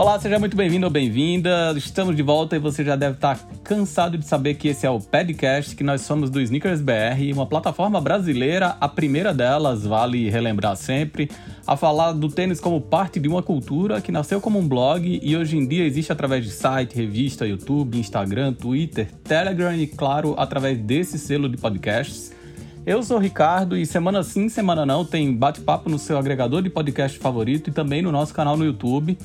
Olá, seja muito bem-vindo ou bem-vinda. Estamos de volta e você já deve estar cansado de saber que esse é o podcast, que nós somos do Sneakers BR, uma plataforma brasileira, a primeira delas, vale relembrar sempre, a falar do tênis como parte de uma cultura que nasceu como um blog e hoje em dia existe através de site, revista, YouTube, Instagram, Twitter, Telegram e, claro, através desse selo de podcasts. Eu sou o Ricardo e semana sim, semana não tem bate-papo no seu agregador de podcast favorito e também no nosso canal no YouTube.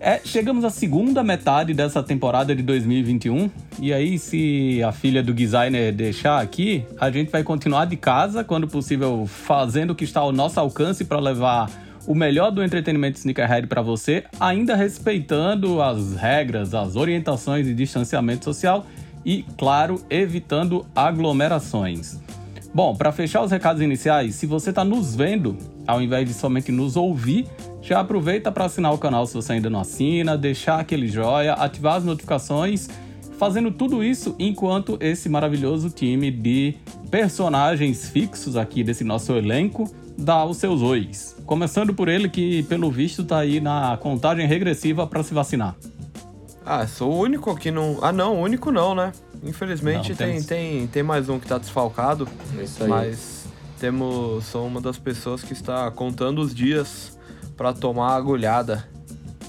É, chegamos à segunda metade dessa temporada de 2021 e aí se a filha do designer deixar aqui, a gente vai continuar de casa, quando possível, fazendo o que está ao nosso alcance para levar o melhor do entretenimento sneakerhead para você, ainda respeitando as regras, as orientações de distanciamento social e, claro, evitando aglomerações. Bom, para fechar os recados iniciais, se você está nos vendo, ao invés de somente nos ouvir, já aproveita para assinar o canal se você ainda não assina, deixar aquele joia, ativar as notificações, fazendo tudo isso enquanto esse maravilhoso time de personagens fixos aqui desse nosso elenco dá os seus ois. Começando por ele que, pelo visto, tá aí na contagem regressiva para se vacinar. Ah, sou o único que não. Ah, não, o único não, né? Infelizmente Não, tem, temos- tem, tem mais um que tá desfalcado, É isso aí. mas temos. Sou uma das pessoas que está contando os dias pra tomar a agulhada.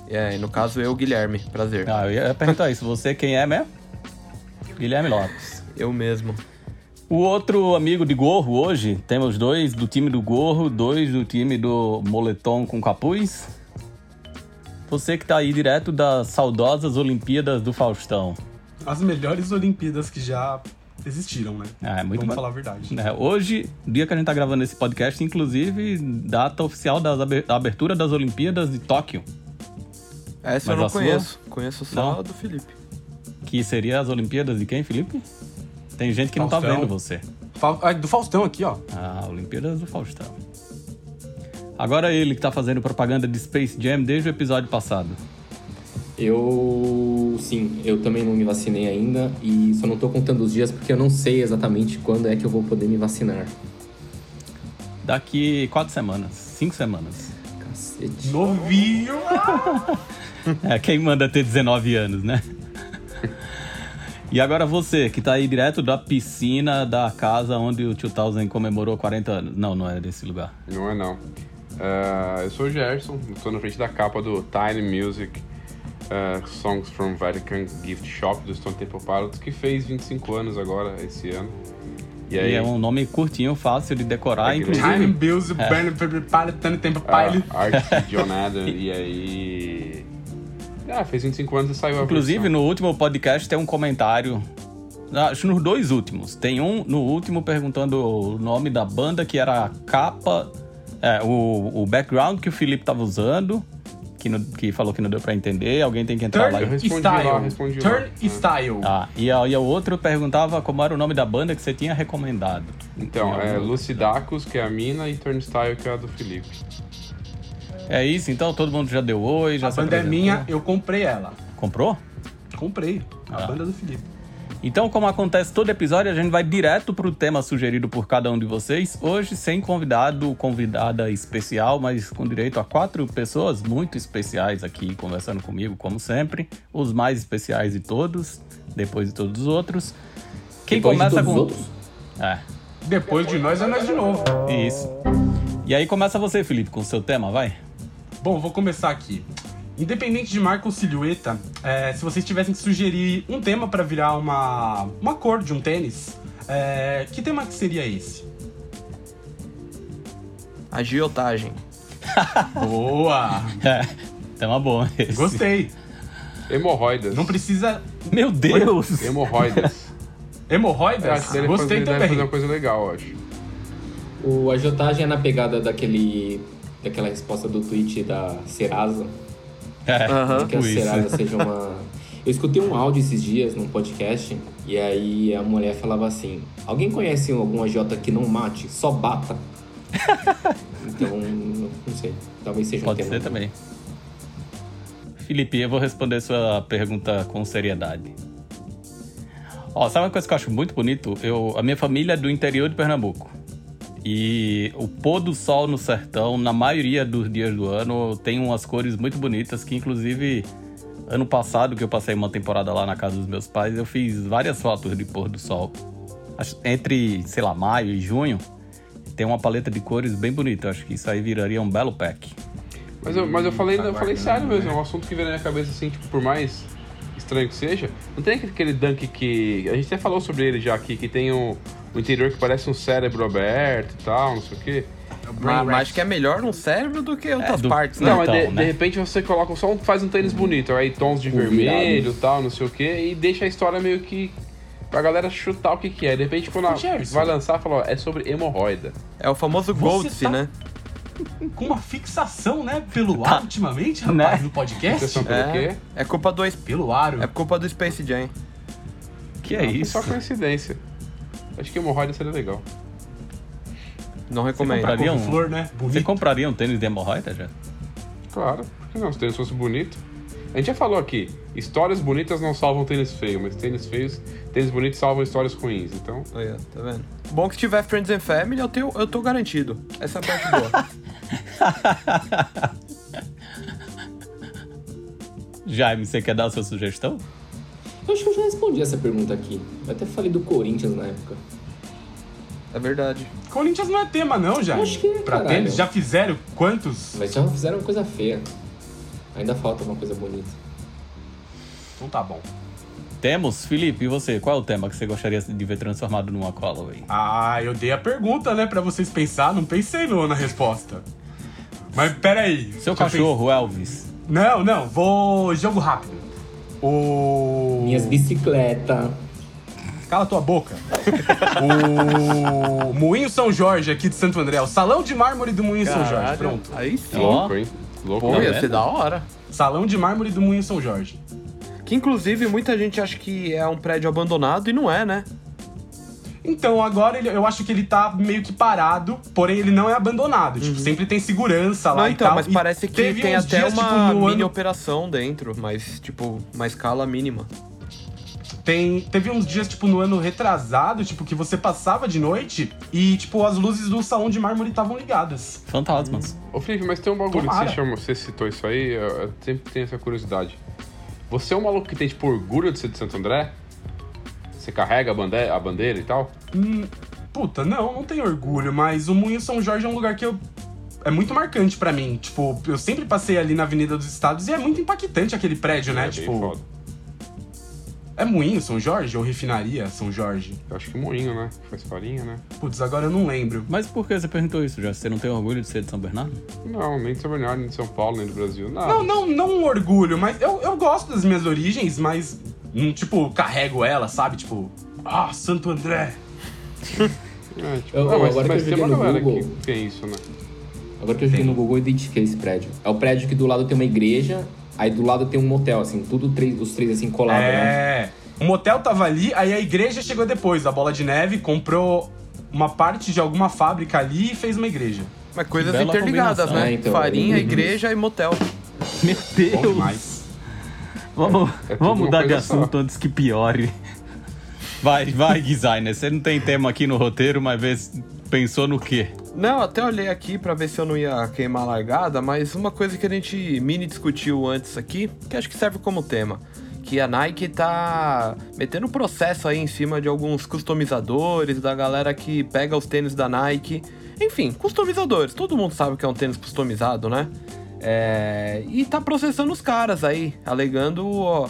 É, e no caso eu, Guilherme. Prazer. Ah, eu ia perguntar isso. Você quem é mesmo? Guilherme Lopes. Eu mesmo. O outro amigo de gorro hoje, temos dois do time do gorro, dois do time do moletom com capuz. Você que tá aí direto das saudosas Olimpíadas do Faustão. As melhores Olimpíadas que já existiram, né? É, muito Vamos ba- falar a verdade. É, hoje, dia que a gente tá gravando esse podcast, inclusive, data oficial da abertura das Olimpíadas de Tóquio, Essa Mas eu não a sua? conheço. Conheço só Não? a do Felipe. que seria as Olimpíadas de quem, Felipe? Tem gente que não tá Faustão. vendo você. Fa- ah, do Faustão aqui, ó. Ah, Olimpíadas do Faustão. Agora ele que tá fazendo propaganda de Space Jam desde o episódio passado. Eu. Sim, eu também não me vacinei ainda e só não tô contando os dias porque eu não sei exatamente quando é que eu vou poder me vacinar. Daqui quatro semanas, cinco semanas. Cacete. Novinho! É, quem manda ter 19 anos, né? E agora você, que tá aí direto da piscina da casa onde o 2000 comemorou 40 anos. Não, não é desse lugar. Não é não. Ah, eu sou o Gerson, estou na frente da capa do Tiny Music ah, Songs from Vatican Gift Shop do Stone Temple Pilots, que fez 25 anos agora, esse ano. E E aí, é um nome curtinho, fácil de decorar, É inclusive. Time Bills, Burn, Pallet, Tano Tempo Pile. a arte de John Adam, e aí... Ah, fez 25 anos e saiu a Inclusive, versão. no último podcast tem um comentário. Acho nos dois últimos. Tem um no último perguntando o nome da banda, que era a capa, é, o, o background que o Felipe tava usando, que, não- que falou que não deu pra entender. Alguém tem que entrar lá Turn e. respondi lá, Style. respondi Turn lá. Style. Ah, e, a, e o outro perguntava como era o nome da banda que você tinha recomendado. Então, Tinha é Lucidacus, que é a mina, e Turnstile, que é a do Felipe. É isso, então todo mundo já deu oi, já A se banda é apresentou. minha, eu comprei ela. Comprou? Comprei. A Ah. banda do Felipe. Então, como acontece todo episódio, a gente vai direto pro tema sugerido por cada um de vocês. Hoje, sem convidado, convidada especial, mas com direito a quatro pessoas muito especiais aqui conversando comigo, como sempre. Os mais especiais de todos, depois de todos os outros. Quem Depois de começa todos com. os outros? É, Depois de nós é nós de novo. isso. E aí começa você, Felipe, com o seu tema, vai? Bom, vou começar aqui. Independente de marca ou silhueta, é, se vocês tivessem que sugerir um tema pra virar uma, uma cor de um tênis, é, que tema que seria esse? Agiotagem. Boa! É, tema bom esse. Gostei. Hemorroidas. Não precisa. Meu Deus! Hemorroidas. Hemorroidas? ele Gostei também. fazer uma coisa legal, acho. O agiotagem é na pegada daquele. daquela resposta do tweet da Serasa. É, Aham. que a. Serasa seja uma. Eu escutei um áudio esses dias num podcast e aí a mulher falava assim: Alguém conhece algum agiota que não mate, só bata? então, não sei. Talvez seja um Pode tema. ser também. Felipe, eu vou responder sua pergunta com seriedade. Ó, sabe uma coisa que eu acho muito bonito? Eu, a minha família é do interior de Pernambuco. E o pôr do sol no sertão, na maioria dos dias do ano, tem umas cores muito bonitas que, inclusive, ano passado, que eu passei uma temporada lá na casa dos meus pais, eu fiz várias fotos de pôr do sol. Entre, sei lá, maio e junho, tem uma paleta de cores bem bonita. Acho que isso aí viraria um belo pack. Mas eu, mas eu falei, tá eu falei sério mesmo, né? é um assunto que vem na minha cabeça assim, tipo, por mais estranho que seja, não tem aquele dunk que. A gente até falou sobre ele já aqui, que tem um, um interior que parece um cérebro aberto e tal, não sei o quê. Mas, mas acho que é melhor num cérebro do que outras do- partes, né? Não, mas de, Então, né? de repente você coloca só um, faz um tênis bonito, aí tons de O vermelho e tal, não sei o quê, e deixa a história meio que pra galera chutar o que que é. De repente quando a- Gerson. vai lançar, fala, ó, é sobre hemorroida. É o famoso Goldsy, tá- né? Com uma fixação, né? Pelo ar ultimamente, rapaz, Né? no podcast. É, quê? é culpa do Pelo aro. é culpa do Space Jam. Que é foi isso? só coincidência. Acho que hemorroida seria legal. Não recomendo. comprar- compraria um- Couve-flor, né? Você compraria um tênis de hemorroida já? Claro, por que não? Se o tênis fosse bonito. A gente já falou aqui, histórias bonitas não salvam tênis feio, mas tênis feios, tênis bonitos salvam histórias ruins. Então, Aí, ó, tá vendo? Bom que se tiver Friends and Family, eu, tenho, eu tô garantido. Essa é a parte boa. Jaime, você quer dar a sua sugestão? Eu acho que eu já respondi essa pergunta aqui. Eu até falei do Corinthians na época. É verdade. Corinthians não é tema, não, já. Acho que é, Pra caralho. tênis, já fizeram quantos? Mas já fizeram uma coisa feia. Ainda falta uma coisa bonita. Então tá bom. Temos? Felipe, e você? Qual é o tema que você gostaria de ver transformado numa Callaway? Ah, eu dei a pergunta, né, pra vocês pensar, não pensei no, na resposta. Mas peraí. Seu cachorro, Elvis. pensei- Não, não, vou. Jogo rápido. O. Minhas bicicletas. Cala tua boca. o Moinho São Jorge aqui de Santo André. O salão de mármore do Moinho São Jorge. Caralho, Pronto. Aí sim. Ó. louco, hein? Louco. Pô, ia vendo? ser da hora. Salão de mármore do Moinho São Jorge. Que inclusive muita gente acha que é um prédio abandonado e não é, né? Então, agora ele- eu acho que ele tá meio que parado, porém ele não é abandonado. Tipo, sempre tem segurança lá Não, e então, tal. mas E parece que teve tem até dias, uma tipo, mini ano- operação dentro, mas, tipo, uma escala mínima. Tem, teve uns dias, tipo, no ano retrasado, tipo, que você passava de noite e, tipo, as luzes do salão de mármore estavam ligadas. Fantasmas. Ô Felipe, mas tem um bagulho que você, chama, você citou isso aí, eu, sempre tenho essa curiosidade. Você é um maluco que tem, tipo, orgulho de ser de Santo André? Você carrega a bandeira, a bandeira e tal? Hum, puta, não, não tenho orgulho, mas o Moinho São Jorge é um lugar que eu. É muito marcante pra mim. Tipo, eu sempre passei ali na Avenida dos Estados e é muito impactante aquele prédio, né? é bem tipo, foda. É Moinho São Jorge ou Refinaria São Jorge? Eu acho que moinho, né? Que faz farinha, né? Putz, agora eu não lembro. Mas por que você perguntou isso, já? Você não tem orgulho de ser de São Bernardo? Não, nem de São Bernardo, nem de São Paulo, nem do Brasil. Não, Não, não, não um orgulho, mas eu, eu gosto das minhas origens, mas. Não, tipo, carrego ela, sabe? Tipo, ah, Santo André. É, tipo, Eu- não, mas, agora que mas eu tem uma no galera Google- que tem isso, né? Agora que eu joguei no Google, eu identifiquei esse prédio. É o prédio que do lado tem uma igreja, aí do lado tem um motel, assim, tudo três, os três assim colados, né? É. O motel tava ali, aí a igreja chegou depois. A bola de neve comprou uma parte de alguma fábrica ali e fez uma igreja. Mas coisas bela interligadas, né? É, então, Farinha, uhum. igreja e motel. Meu Deus! Vamos, É vamos mudar de coisa só. assunto antes que piore. Vai, vai, designer. Você não tem tema aqui no roteiro, mas vê pensou no quê? Não, até olhei aqui pra ver se eu não ia queimar a largada, mas uma coisa que a gente mini discutiu antes aqui, que acho que serve como tema, que a Nike tá metendo processo aí em cima de alguns customizadores, da galera que pega os tênis da Nike. Enfim, customizadores. Todo mundo sabe que é um tênis customizado, né? É, e tá processando os caras aí, alegando ó,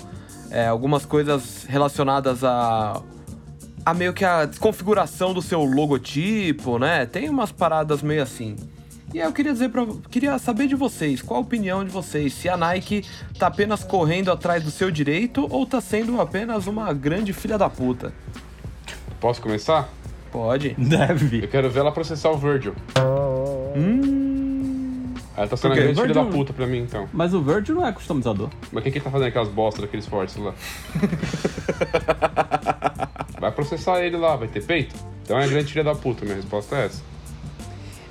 é, algumas coisas relacionadas a a meio que a desconfiguração do seu logotipo, né? Tem umas paradas meio assim. E aí eu queria dizer para queria saber de vocês, qual a opinião de vocês, se a Nike tá apenas correndo atrás do seu direito ou tá sendo apenas uma grande filha da puta. Posso começar? Pode. Deve. Eu quero ver ela processar o Virgil. Hum. Ela tá sendo a Por quê? grande filha da puta pra mim, então. Mas o Virgil não é customizador. Mas quem que tá fazendo aquelas bostas daqueles fortes lá? vai processar ele lá, vai ter peito? Então é a grande filha da puta, minha resposta é essa.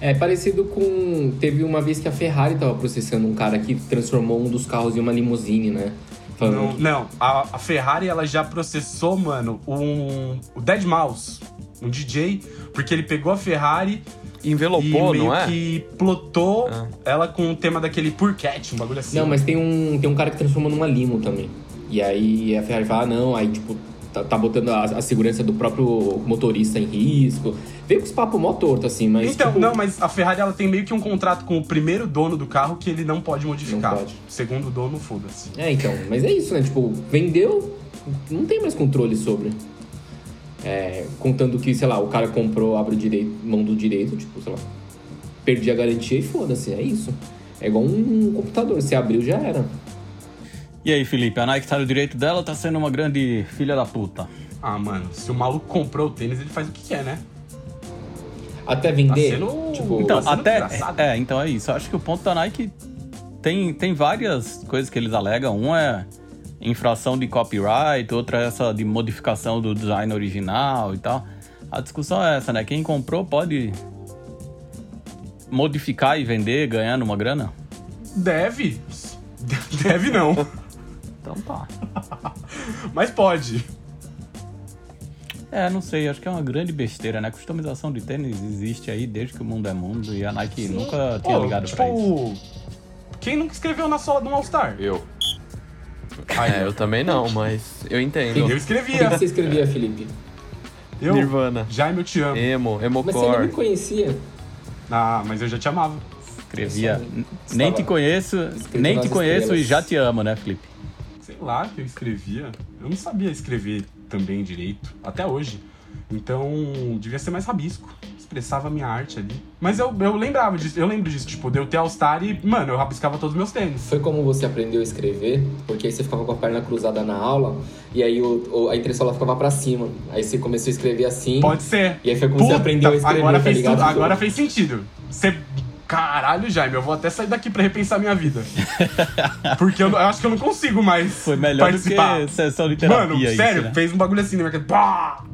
É parecido com. Teve uma vez que a Ferrari tava processando um cara que transformou um dos carros em uma limusine, né? Falando Não, que- não a, a Ferrari ela já processou, mano, um, o Dead Mouse, um DJ, porque ele pegou a Ferrari, Envelopou, e meio não é? que plotou Ah. ela com o tema daquele Purcat, um bagulho assim. Não, mas tem um, tem um cara que transforma numa limo também. E aí a Ferrari fala, ah, não, aí tipo, tá, tá botando a, a segurança do próprio motorista em risco. Veio com os papos mó torto, assim, mas. Então, tipo, não, mas a Ferrari ela tem meio que um contrato com o primeiro dono do carro que ele não pode modificar. Não pode. Segundo dono, foda-se. É, então, mas é isso, né? Tipo, vendeu, não tem mais controle sobre. É, contando que, sei lá, o cara comprou, abre o direito, mão do direito, tipo, sei lá, perdi a garantia e foda-se, é isso. É igual um computador, se abriu já era. E aí, Felipe, a Nike tá no direito dela ou tá sendo uma grande filha da puta? Ah, mano, se o maluco comprou o tênis, ele faz o que quer, né? Até vender, Tá sendo- tipo, Então, sendo até. desgraçado. É, então é isso. Eu acho que o ponto da Nike tem, tem várias coisas que eles alegam. Um é infração de copyright, outra é essa de modificação do design original e tal. A discussão é essa, né? Quem comprou pode modificar e vender ganhando uma grana? Deve. Deve não. Então tá. Mas pode. É, não sei, acho que é uma grande besteira, né? Customização de tênis existe aí desde que o mundo é mundo e a Nike nunca tinha Pô, ligado tipo, pra isso. Quem nunca escreveu na sola de um All-Star? Eu. É, eu também não, mas eu entendo. Eu o que escrevia. você escrevia, Felipe? Eu, Nirvana. Jaime, eu te amo. Emo, Mas você não me emocore. conhecia. Ah, mas eu já te amava. Escrevia. Nem estava te conheço, nem nas te conheço e estrelas. já te amo, né, Felipe? Sei lá que eu escrevia. Eu não sabia escrever também direito, até hoje. Então, devia ser mais rabisco. Expressava a minha arte ali. Mas eu, eu lembrava disso, eu lembro disso, tipo, de eu ter All-Star e, mano, eu rabiscava todos os meus tênis. Foi como você aprendeu a escrever, porque aí você ficava com a perna cruzada na aula e aí o, o- a entressola ficava pra cima. Aí você começou a escrever assim. Pode ser. E aí foi como você aprendeu a escrever, agora tá fez tudo- agora fez sentido. Você. Caralho, Jaime, eu vou até sair daqui pra repensar minha vida. Porque eu, eu acho que eu não consigo mais Foi melhor participar. do que sessão de terapia Mano, isso, sério, né? fez um bagulho assim cabeça. Pá!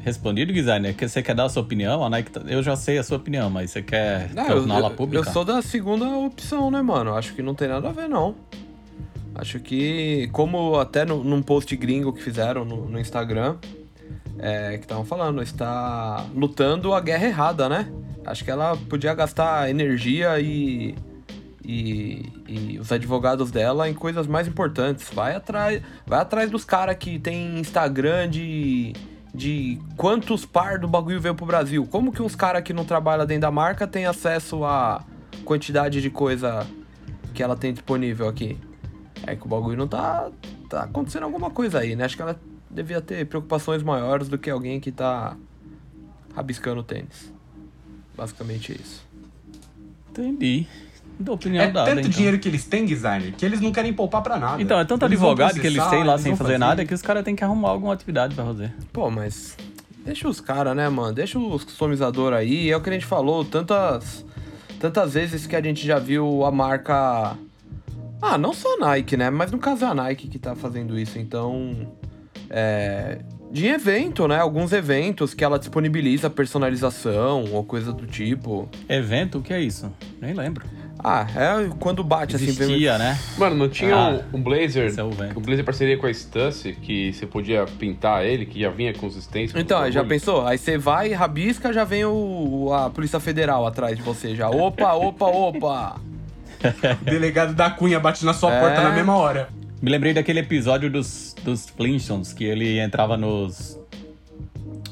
Respondido, designer, que você quer dar a sua opinião? A Nike, tá- eu já sei a sua opinião, mas você quer Não, torná-la pública? eu sou da segunda opção, né, mano? Acho que não tem nada a ver, não. Acho que, como até no, num post gringo que fizeram no, no Instagram, é, que estavam falando, está lutando a guerra errada, né? Acho que ela podia gastar energia e, e, e os advogados dela em coisas mais importantes. Vai atrás, vai atrás dos caras que tem Instagram de, de quantos par do bagulho veio pro Brasil. Como que uns caras que não trabalham dentro da marca têm acesso à quantidade de coisa que ela tem disponível aqui? É que o bagulho não tá, tá acontecendo alguma coisa aí, né? Acho que ela devia ter preocupações maiores do que alguém que tá rabiscando tênis. Basicamente isso. Entendi. Da opinião É dada, tanto então. dinheiro que eles têm, designer, que eles não querem poupar pra nada. Então, é tanto Eles advogado que eles têm lá eles sem vão fazer nada que os caras têm que arrumar alguma atividade pra fazer. Pô, mas deixa os caras, né, mano? Deixa os customizadores aí. É o que a gente falou tantas, tantas vezes que a gente já viu a marca. Ah, não só a Nike, né? Mas no caso é a Nike que tá fazendo isso. Então. É. De evento, né? Alguns eventos que ela disponibiliza personalização ou coisa do tipo. Evento, o que é isso? Nem lembro. Ah, é quando bate assim. vem- Existia, né? Mano, não tinha Ah, um, um blazer. é um blazer parceria com a Stussy, que você podia pintar ele, que já vinha com os stencils. Então, já pensou? Aí você vai, rabisca, já vem o, a Polícia Federal atrás de você já. Opa, opa, opa! O delegado da Cunha bate na sua É. porta na mesma hora. Me lembrei daquele episódio dos, dos Flintstones, que ele entrava nos.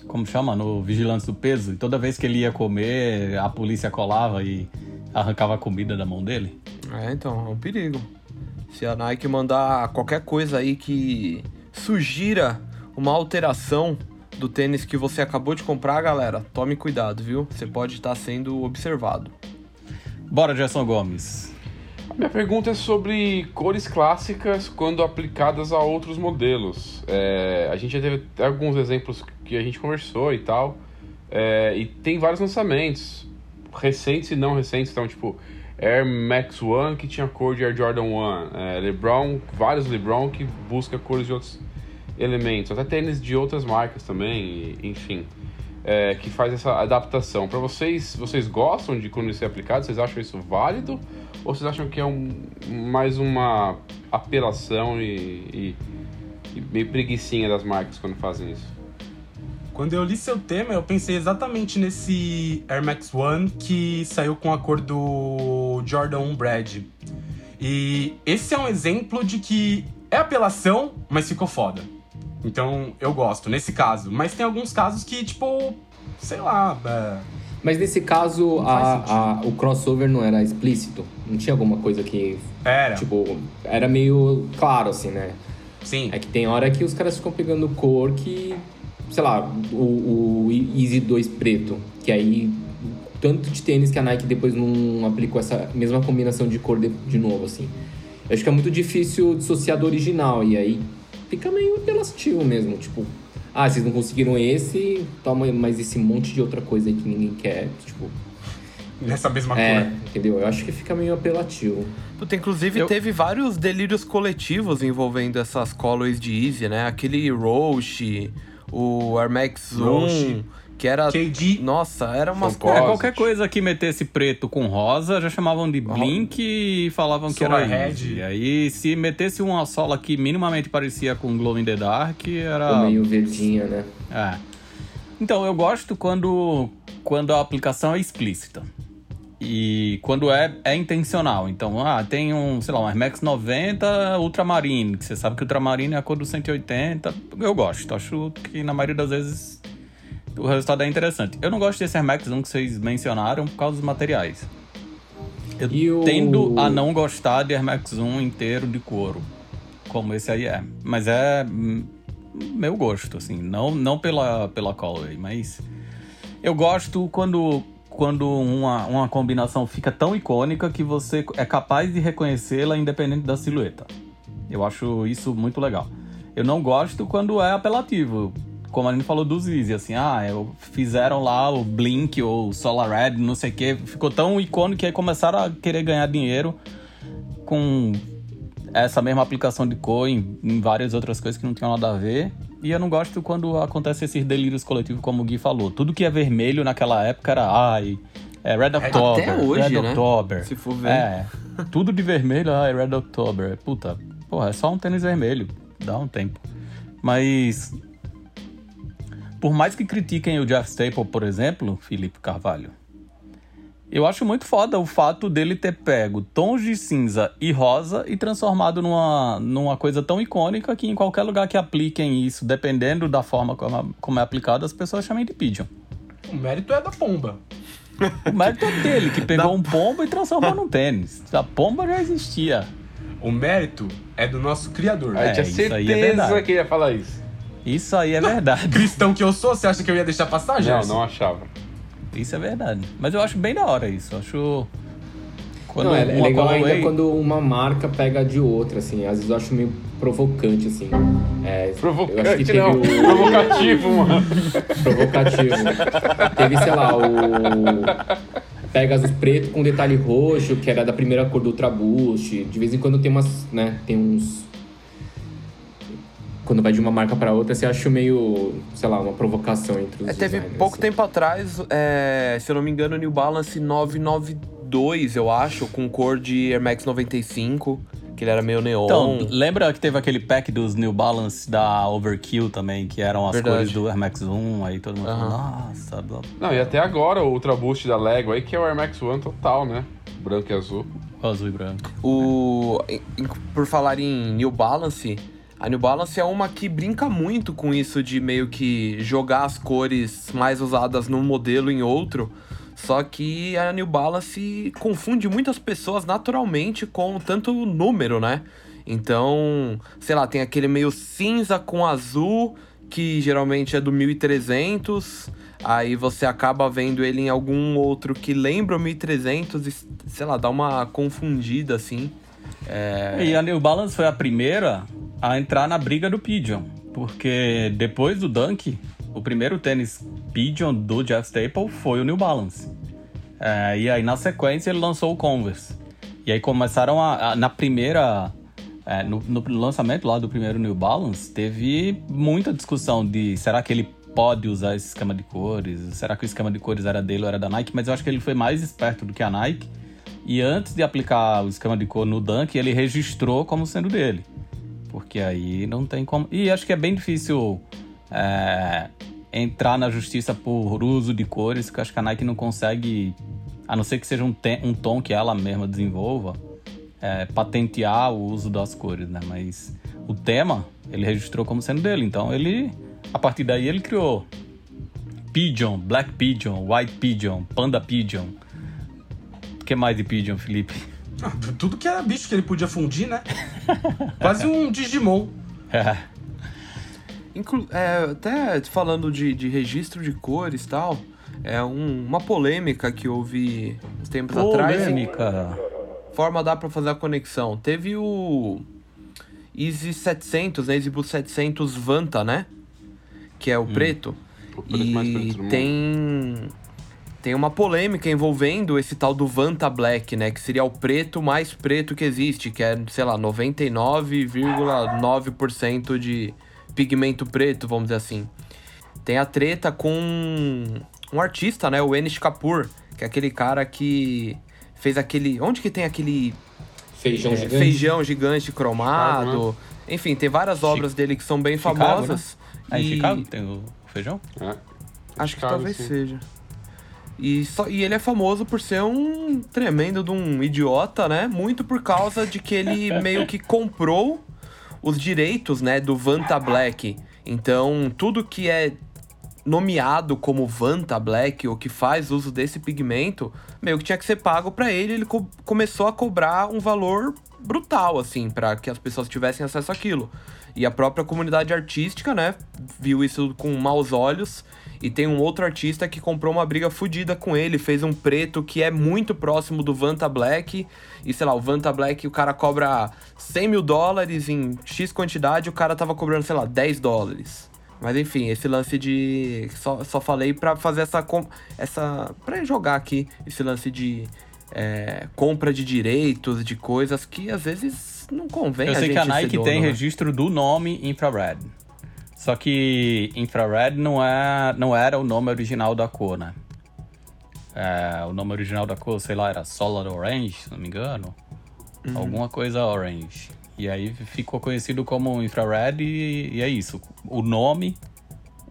Como chama? No Vigilantes do Peso. E toda vez que ele ia comer, a polícia colava e arrancava a comida da mão dele. É, então, é um perigo. Se a Nike mandar qualquer coisa aí que sugira uma alteração do tênis que você acabou de comprar, galera, tome cuidado, viu? Você pode estar sendo observado. Bora, Gerson Gomes. A minha pergunta é sobre cores clássicas quando aplicadas a outros modelos. É, a gente já teve até alguns exemplos que a gente conversou e tal. É, e tem vários lançamentos, recentes e não recentes. Então, tipo, Air Max One que tinha cor de Air Jordan One. É, LeBron, vários LeBron que busca cores de outros elementos. Até tênis de outras marcas também, e- enfim. é, que faz essa adaptação. Para vocês, vocês gostam de quando isso é aplicado? Vocês acham isso válido? Ou vocês acham que é um, mais uma apelação e, e, e meio preguiçinha das marcas quando fazem isso? Quando eu li seu tema, eu pensei exatamente nesse Air Max One que saiu com a cor do Jordan 1 Brad. E esse é um exemplo de que é apelação, mas ficou foda. Então eu gosto, nesse caso. Mas tem alguns casos que, tipo, sei lá. É... Mas nesse caso, a, a, o crossover não era explícito? Não tinha alguma coisa que. Era. Tipo, era meio claro, assim, né? Sim. É que tem hora que os caras ficam pegando cor que. Sei lá, o, o Easy 2 preto. Que aí. Tanto de tênis que a Nike depois não aplicou essa mesma combinação de cor de, de novo, assim. Eu acho que é muito difícil dissociar do original. E aí fica meio apelativo mesmo. Tipo, ah, vocês não conseguiram esse, toma mais esse monte de outra coisa aí que ninguém quer. Tipo. Nessa mesma é, cor. entendeu? Eu acho que fica meio apelativo. Puta, inclusive Eu- teve vários delírios coletivos envolvendo essas colorways de Easy, né? Aquele Roche, o Air Max 1, Roche. que era... KD. Nossa, era umas São É, qualquer coisa que metesse preto com rosa já chamavam de Blink e falavam que era Solar Easy. Red. E aí, se metesse uma sola que minimamente parecia com Glow in the Dark, era. Ou meio verdinha, né? É. Então, eu gosto quando, quando a aplicação é explícita. E quando é, é intencional. Então, ah, tem um, sei lá, um Air Max 90 Ultramarine, que você sabe que o Ultramarine é a cor do 180. Eu gosto. Acho que na maioria das vezes o resultado é interessante. Eu não gosto desse Air Max 1 que vocês mencionaram por causa dos materiais. Eu o- tendo a não gostar de Air Max 1 inteiro de couro, como esse aí é. Mas é meu gosto, assim. Não, não pela, pela colorway, mas... Eu gosto quando, quando uma, uma combinação fica tão icônica que você é capaz de reconhecê-la independente da silhueta. Eu acho isso muito legal. Eu não gosto quando é apelativo. Como a gente falou dos Easy, assim, ah, fizeram lá o Blink ou o Solar Red, não sei o que, ficou tão icônico que aí começaram a querer ganhar dinheiro com essa mesma aplicação de cor em, em várias outras coisas que não tinham nada a ver. E eu não gosto quando acontece esses delírios coletivos, como o Gui falou. Tudo que é vermelho naquela época era, ai, é Red October. Até hoje, Red né? October. Se for ver. É, tudo de vermelho, ai, Red October. Puta, porra, é só um tênis vermelho. Dá um tempo. Mas. Por mais que critiquem o Jeff Staple, por exemplo, Felipe Carvalho, eu acho muito foda o fato dele ter pego tons de cinza e rosa e transformado numa, numa coisa tão icônica que em qualquer lugar que apliquem isso, dependendo da forma como, como é aplicado, as pessoas chamem de pigeon. O mérito é da pomba. O mérito é dele, que pegou um pombo e transformou num tênis. A pomba já existia. O mérito é do nosso criador. Eu É, tinha isso aí é certeza verdade. que ia falar isso. Isso aí é verdade. Cristão que eu sou, você acha que eu ia deixar passar, Não, não achava. Isso é verdade. Mas eu acho bem da hora isso. Eu acho. Quando não, é, é legal colorway- ainda quando uma marca pega de outra, assim. Às vezes eu acho meio provocante, assim. É, eu acho que Provocante teve não, o... provocativo, mano. provocativo. Teve, sei lá, o Pegasus preto com detalhe roxo, que era da primeira cor do Ultra Boost. De vez em quando tem umas, né, tem uns quando vai de uma marca pra outra, você acha meio, sei lá, uma provocação entre os É, teve pouco assim. tempo atrás, é, se eu não me engano, o New Balance 992, eu acho, com cor de Air Max 95, que ele era meio neon. Então, lembra que teve aquele pack dos New Balance da Overkill também, que eram as Verdade. cores do Air Max 1, aí todo mundo falou, Aham. nossa, blá, Não, e até agora o Ultra Boost da Lego aí, que é o Air Max One total, né? Branco e azul. blá, azul e branco. O, por falar em New Balance, a New Balance é uma que brinca muito com isso de meio que jogar as cores mais usadas num modelo em outro. Só que a New Balance confunde muitas pessoas naturalmente com tanto número, né? Então, sei lá, tem aquele meio cinza com azul, que geralmente é do 1300. Aí você acaba vendo ele em algum outro que lembra o 1300 e, sei lá, dá uma confundida assim. É, E a New Balance foi a primeira a entrar na briga do Pigeon, porque depois do Dunk, o primeiro tênis Pigeon do Jeff Staple foi o New Balance. É, e aí na sequência ele lançou o Converse. E aí começaram a, a- na primeira é, no, no lançamento lá do primeiro New Balance, teve muita discussão de será que ele pode usar esse esquema de cores? Será que o esquema de cores era dele ou era da Nike? Mas eu acho que ele foi mais esperto do que a Nike. E antes de aplicar o esquema de cor no Dunk, ele registrou como sendo dele. Porque aí não tem como. E acho que é bem difícil é, entrar na justiça por uso de cores, que acho que a Nike não consegue, a não ser que seja um, um tom que ela mesma desenvolva, é, patentear o uso das cores, né? Mas o tema ele registrou como sendo dele, então ele, a partir daí ele criou Pigeon, Black Pigeon, White Pigeon, Panda Pigeon. O que mais de Pigeon, Felipe? Ah, tudo que era bicho que ele podia fundir, né? Quase um Digimon. É. Inclu é, até falando de, de registro de cores e tal, é um- uma polêmica que houve uns tempos atrás. Polêmica. Forma dá pra fazer a conexão. Teve o Easy 700, né? Easy Boost 700 Vanta, né? Que é o preto. O preto mais preto E do mundo. tem tem uma polêmica envolvendo esse tal do Vanta Black, né? Que seria o preto mais preto que existe, que é, sei lá, 99,9% de pigmento preto, vamos dizer assim. Tem a treta com um artista, né? O Enish Kapoor, que é aquele cara que fez aquele... Onde que tem aquele Feijão é, gigante. feijão gigante cromado? Chicago, Enfim, tem várias obras dele que são bem Chicago, famosas. Aí em E- Chicago tem o feijão? É. Acho que Chicago, talvez sim. seja. E, só, e ele é famoso por ser um tremendo de um idiota, né? Muito por causa de que ele meio que comprou os direitos, né, do Vanta Black. Então, tudo que é nomeado como Vanta Black ou que faz uso desse pigmento, meio que tinha que ser pago pra ele, ele co- começou a cobrar um valor brutal assim, pra que as pessoas tivessem acesso àquilo. E a própria comunidade artística, né, viu isso com maus olhos. E tem um outro artista que comprou uma briga fodida com ele, fez um preto que é muito próximo do Vanta Black. E sei lá, o Vanta Black o cara cobra 100 mil dólares em X quantidade, o cara tava cobrando, sei lá, 10 dólares. Mas enfim, esse lance de. Só, só falei pra fazer essa. essa pra jogar aqui esse lance de é, compra de direitos, de coisas que às vezes não convem Eu sei que a Nike dono, tem né? registro do nome infrared. Só que infrared não, é, não era o nome original da cor, né? É, o nome original da cor, sei lá, era Solar Orange, se não me engano. Uhum. Alguma coisa orange. E aí ficou conhecido como infrared e, e é isso. O nome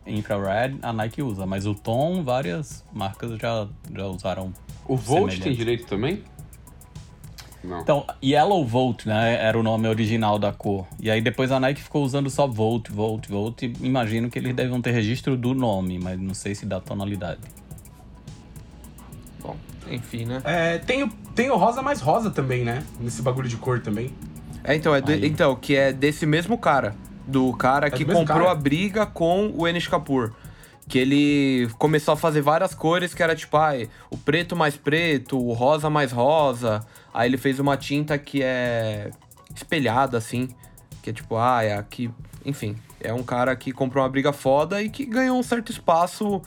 infrared a Nike usa, mas o tom várias marcas já, já usaram. O Volt tem direito também? Não. Então, Yellow Volt, né, era o nome original da cor. E aí depois a Nike ficou usando só Volt, Volt, Volt. E imagino que eles devem ter registro do nome, mas não sei se da tonalidade. Bom, enfim, né? É, tem, o, tem o rosa mais rosa também, né? Nesse bagulho de cor também. É, então, é do- Aí. então, que é desse mesmo cara. Do cara que do mesmo comprou cara? a briga com o Enish Kapoor. Que ele começou a fazer várias cores que era tipo, ai, o preto mais preto, o rosa mais rosa. Aí ele fez uma tinta que é espelhada, assim. Que é tipo, é aqui. Enfim, é um cara que comprou uma briga foda e que ganhou um certo espaço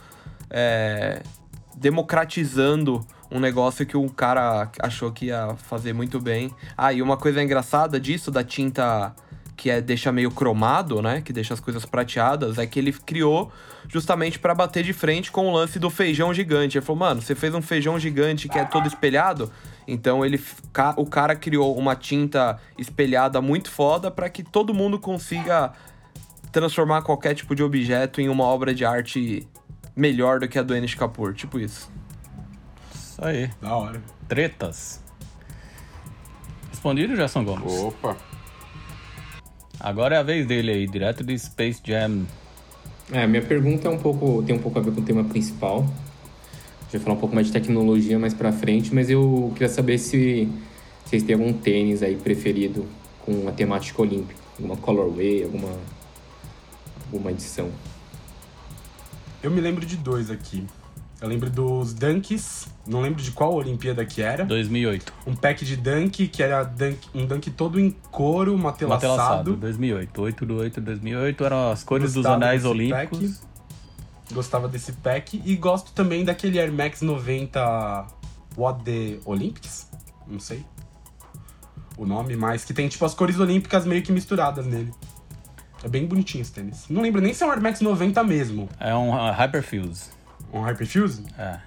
é, democratizando um negócio que um cara achou que ia fazer muito bem. Ah, e uma coisa engraçada disso, da tinta que é, deixa meio cromado, né? Que deixa as coisas prateadas, é que ele criou justamente pra bater de frente com o lance do feijão gigante. Ele falou, mano, você fez um feijão gigante que é todo espelhado, então ele o cara criou uma tinta espelhada muito foda pra que todo mundo consiga transformar qualquer tipo de objeto em uma obra de arte melhor do que a do Enish Kapoor, tipo isso. Isso aí. Da hora. Tretas. Respondido, Gerson Gomes? Opa. Agora é a vez dele aí, direto de Space Jam. É, minha pergunta é um pouco, tem um pouco a ver com o tema principal. A gente vai falar um pouco mais de tecnologia mais pra frente, mas eu queria saber se vocês têm algum tênis aí preferido com a temática olímpica, alguma colorway, alguma alguma edição. Eu me lembro de dois aqui. Eu lembro dos Dunks, não lembro de qual Olimpíada que era. 2008. Um pack de Dunk, que era dunk, um Dunk todo em couro, matelaçado. Matelaçado, 2008. 8 do 8 de 2008 eram as cores dos Gostava anéis desse olímpicos. pack. Gostava desse pack. E gosto também daquele Air Max 90 What the Olympics? Não sei o nome, mas que tem tipo as cores olímpicas meio que misturadas nele. É bem bonitinho esse tênis. Não lembro nem se é um Air Max 90 mesmo. É um uh, Hyperfuse. Um Hyperfuse. É.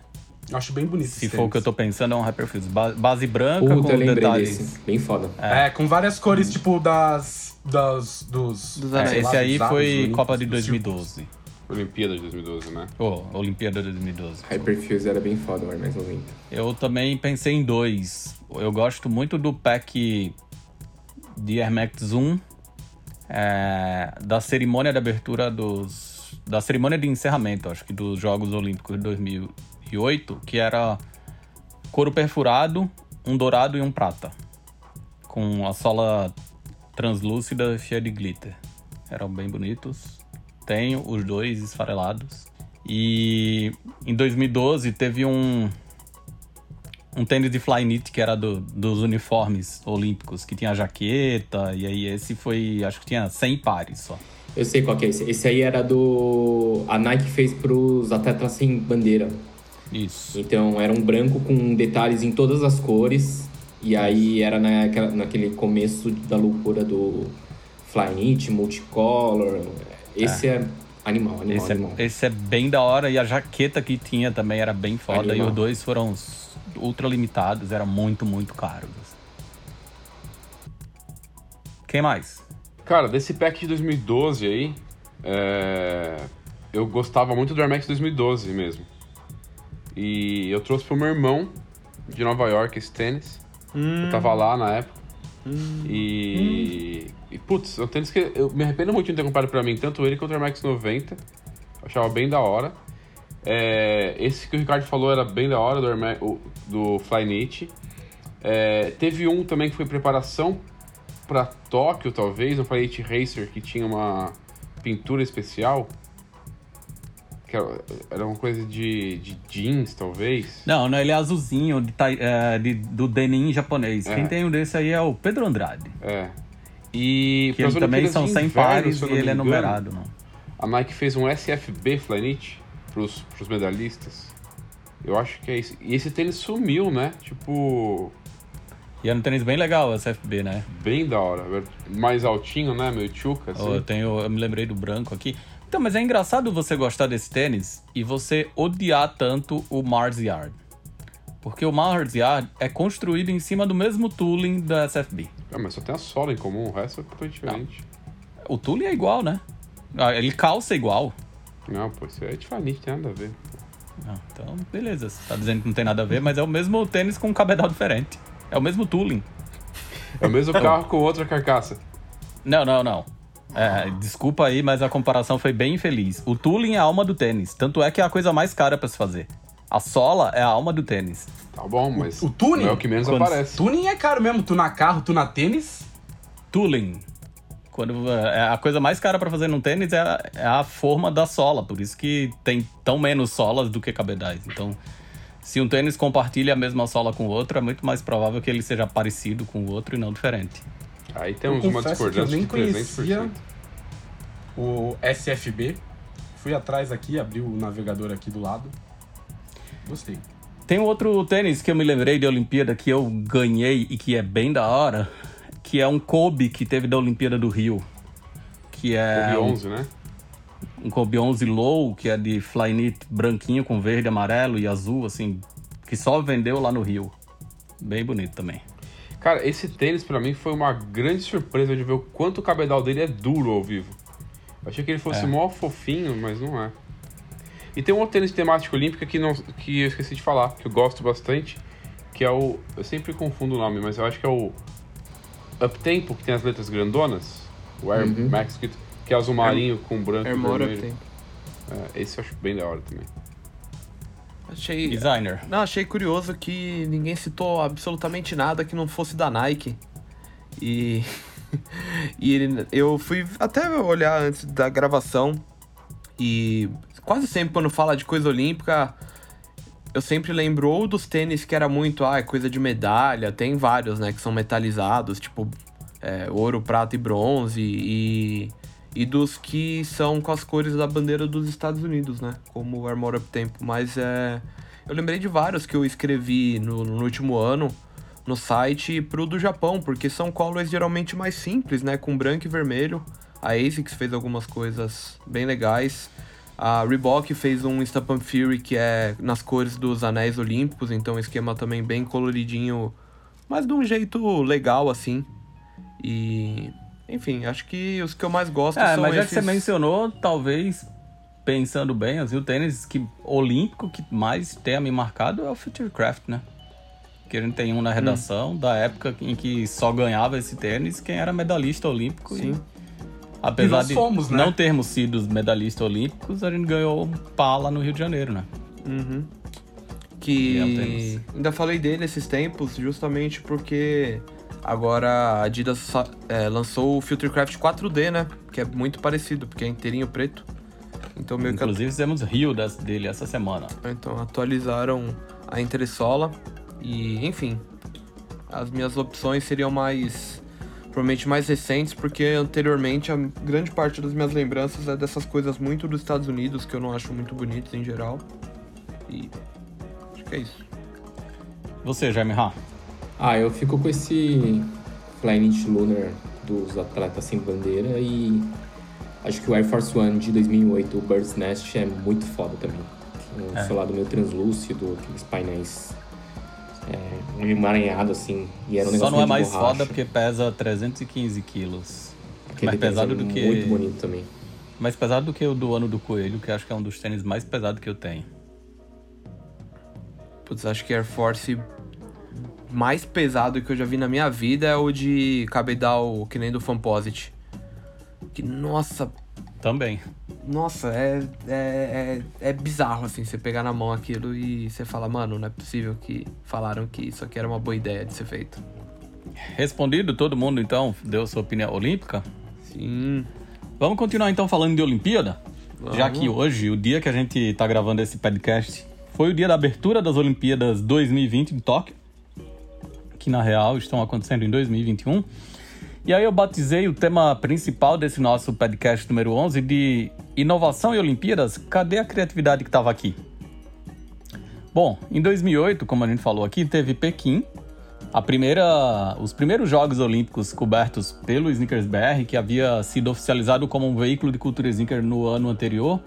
Eu acho bem bonito Se esse for o que eu tênis. tô pensando, é um Hyperfuse. Ba- base branca Puta, com detalhes. desse. Bem foda. É, com várias cores, tipo, das. das dos. Dos É, esse aí Dos foi olímpicos, Copa de dos 2012. Olimpíada de 2012, né? Oh, Olimpíada 2012. Hyperfuse era bem foda, o Air Max 90. Eu também pensei em dois. Eu gosto muito do pack de Air Max 1, é, da cerimônia de abertura dos. Da cerimônia de encerramento, acho que dos Jogos Olímpicos de 2008, que era couro perfurado, um dourado e um prata. Com a sola translúcida cheia de glitter. Eram bem bonitos. Tenho os dois esfarelados. E em 2012 teve um um tênis de Flyknit que era do, dos uniformes olímpicos, que tinha jaqueta, e aí esse foi, acho que tinha 100 pares só. Eu sei qual que é esse. Esse aí era do. A Nike fez pros atletas sem bandeira. Isso. Então era um branco com detalhes em todas as cores. E aí era naquela, naquele começo da loucura do Flyknit, multicolor. Esse é, animal, animal, Esse animal. é, esse é bem da hora, e a jaqueta que tinha também era bem foda, Animal. e os dois foram ultra limitados, era muito, muito caros. Quem mais? Cara, desse pack de 2012 aí, é, eu gostava muito do Air Max 2012 mesmo. E eu trouxe pro meu irmão de Nova York esse tênis. Eu tava lá na época. E, e, putz, é um tênis que eu me arrependo muito de ter comprado pra mim, tanto ele quanto o Air Max 90. Eu achava bem da hora. É, esse que o Ricardo falou era bem da hora, do, Air Ma- o- do Flyknit. É, teve um também que foi preparação pra Tóquio, talvez, o Flyknit Racer, que tinha uma pintura especial. Que era, era uma coisa de, de jeans, talvez. Não, não, ele é azulzinho, de, é, de- do denim japonês. É. Quem tem um desse aí é o Pedro Andrade. É. E Que ele também são de 100 inverno, pares e ele é numerado, não. A Nike fez um SFB Flyknit pros, pros medalhistas. Eu acho que é isso. E esse tênis sumiu, né? Tipo, E é um tênis bem legal, esse FB, né? bem da hora. Mais altinho, né? Meio tchuca, assim. Oh, eu, tenho, eu me lembrei do branco aqui. Então, mas é engraçado você gostar desse tênis e você odiar tanto o Mars Yard. Porque o Mars Yard é construído em cima do mesmo tooling da SFB. Ah, mas só tem a sola em comum, o resto é completamente diferente. O tooling é igual, né? Ah, Ele calça igual. Não, pô, isso é Flyknit, tem nada a ver. Ah, então, beleza. Você tá dizendo que não tem nada a ver, mas é o mesmo tênis com um cabedal diferente. É o mesmo tooling. É o mesmo carro com outra carcaça. Não, não, não. É, desculpa aí, mas a comparação foi bem infeliz. O tooling é a alma do tênis. Tanto é que é a coisa mais cara pra se fazer. A sola é a alma do tênis. Tá bom, mas o tuning? não é o que menos Quando- aparece. Tuning é caro mesmo, tunar carro, tunar tênis. Tooling. Quando, é, a coisa mais cara pra fazer num tênis é a, é a forma da sola. Por isso que tem tão menos solas do que cabedais. Então, se um tênis compartilha a mesma sola com o outro, é muito mais provável que ele seja parecido com o outro e não diferente. Aí temos uma confesso que eu discordância nem de 300%. conhecia o SFB. Fui atrás aqui, abri o navegador aqui do lado. Gostei. Tem um outro tênis que eu me lembrei de Olimpíada que eu ganhei e que é bem da hora, que é um Kobe que teve da Olimpíada do Rio. Que é um, 11, né? Um Kobe 11 Low, que é de Flyknit branquinho com verde, amarelo e azul, assim, que só vendeu lá no Rio. Bem bonito também. Cara, esse tênis pra mim foi uma grande surpresa de ver o quanto o cabedal dele é duro ao vivo. Eu achei que ele fosse É. mó fofinho, mas não é. E tem um outro tênis temático olímpica que, não, que eu esqueci de falar, que eu gosto bastante, que é o. Eu sempre confundo o nome, mas eu acho que é o Uptempo, que tem as letras grandonas. O Air Uhum. Max, que, que é azul marinho com branco e Armora vermelho. tem. É, esse eu acho bem da hora também. Achei. Designer. Não, achei curioso que ninguém citou absolutamente nada que não fosse da Nike. E. e ele- eu fui até olhar antes da gravação. E quase sempre quando fala de coisa olímpica, eu sempre lembro ou dos tênis que era muito, ah, é coisa de medalha. Tem vários, né, que são metalizados, tipo é, ouro, prata e bronze. E. E dos que são com as cores da bandeira dos Estados Unidos, né? Como o Armor Up Tempo. Mas é. Eu lembrei de vários que eu escrevi no, no último ano no site pro do Japão, porque são colors geralmente mais simples, né? Com branco e vermelho. A ASICS fez algumas coisas bem legais. A Reebok fez um Stamp and Fury que é nas cores dos anéis olímpicos, então esquema também bem coloridinho, mas de um jeito legal assim. E enfim, acho que os que eu mais gosto É, são mas já esses... que você mencionou, talvez pensando bem, assim, o tênis que, olímpico que mais tem a me marcado é o Futurecraft, né? Que a gente tem um na redação hum. da época em que só ganhava esse tênis quem era medalhista olímpico. Sim. E, apesar de fomos, né? não termos sido medalhistas olímpicos, a gente ganhou pá lá no Rio de Janeiro, né? Uhum. Que é ainda falei dele esses tempos justamente porque agora a Adidas é, lançou o Futurecraft 4D, né? Que é muito parecido, porque é inteirinho preto. Então meio Inclusive que... fizemos Rio dele essa semana. Então atualizaram a entressola e, enfim, as minhas opções seriam mais. Provavelmente mais recentes, porque anteriormente a grande parte das minhas lembranças é dessas coisas muito dos Estados Unidos que eu não acho muito bonitas em geral. E. Acho que é isso. Você, Jaime Ha? Ah, eu fico com esse Flyknit Lunar dos atletas sem bandeira e acho que o Air Force One de 2008, o Bird's Nest, é muito foda também. O é. seu lado meio translúcido, aqueles painéis é, um emaranhado assim. E era um Só não é mais borracha. foda porque pesa 315 quilos. Aquele mais pesado é do que. Muito bonito também. Mais pesado do que o do ano do Coelho, que acho que é um dos tênis mais pesados que eu tenho. Putz, acho que Air Force mais pesado que eu já vi na minha vida é o de cabedal que nem do Fanposit. Que, nossa, também. Nossa, é, é, é, é, bizarro, assim, você pegar na mão aquilo e você fala, mano, não é possível que falaram que isso aqui era uma boa ideia de ser feito. Respondido, todo mundo então deu sua opinião olímpica? Sim. Vamos continuar então falando de Olimpíada? Vamos. Já que hoje, o dia que a gente tá gravando esse podcast, foi o dia da abertura das Olimpíadas 2020 em Tóquio, que na real estão acontecendo em 2021. E aí eu batizei o tema principal desse nosso podcast número 11 de inovação e Olimpíadas, cadê a criatividade que estava aqui? Bom, em 2008, como a gente falou aqui, teve Pequim, a primeira, os primeiros Jogos Olímpicos cobertos pelo Snickers BR, que havia sido oficializado como um veículo de cultura sneaker no ano anterior.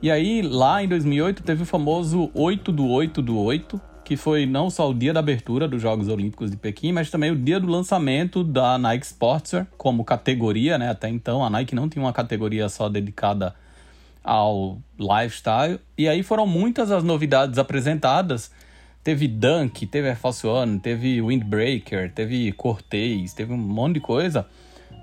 E aí, lá em 2008, teve o famoso 8 do 8 do 8, que foi não só o dia da abertura dos Jogos Olímpicos de Pequim, mas também o dia do lançamento da Nike Sportswear como categoria, né? Até então a Nike não tinha uma categoria só dedicada ao lifestyle. E aí foram muitas as novidades apresentadas. Teve Dunk, teve Air Force One, teve Windbreaker, teve Cortez, teve um monte de coisa.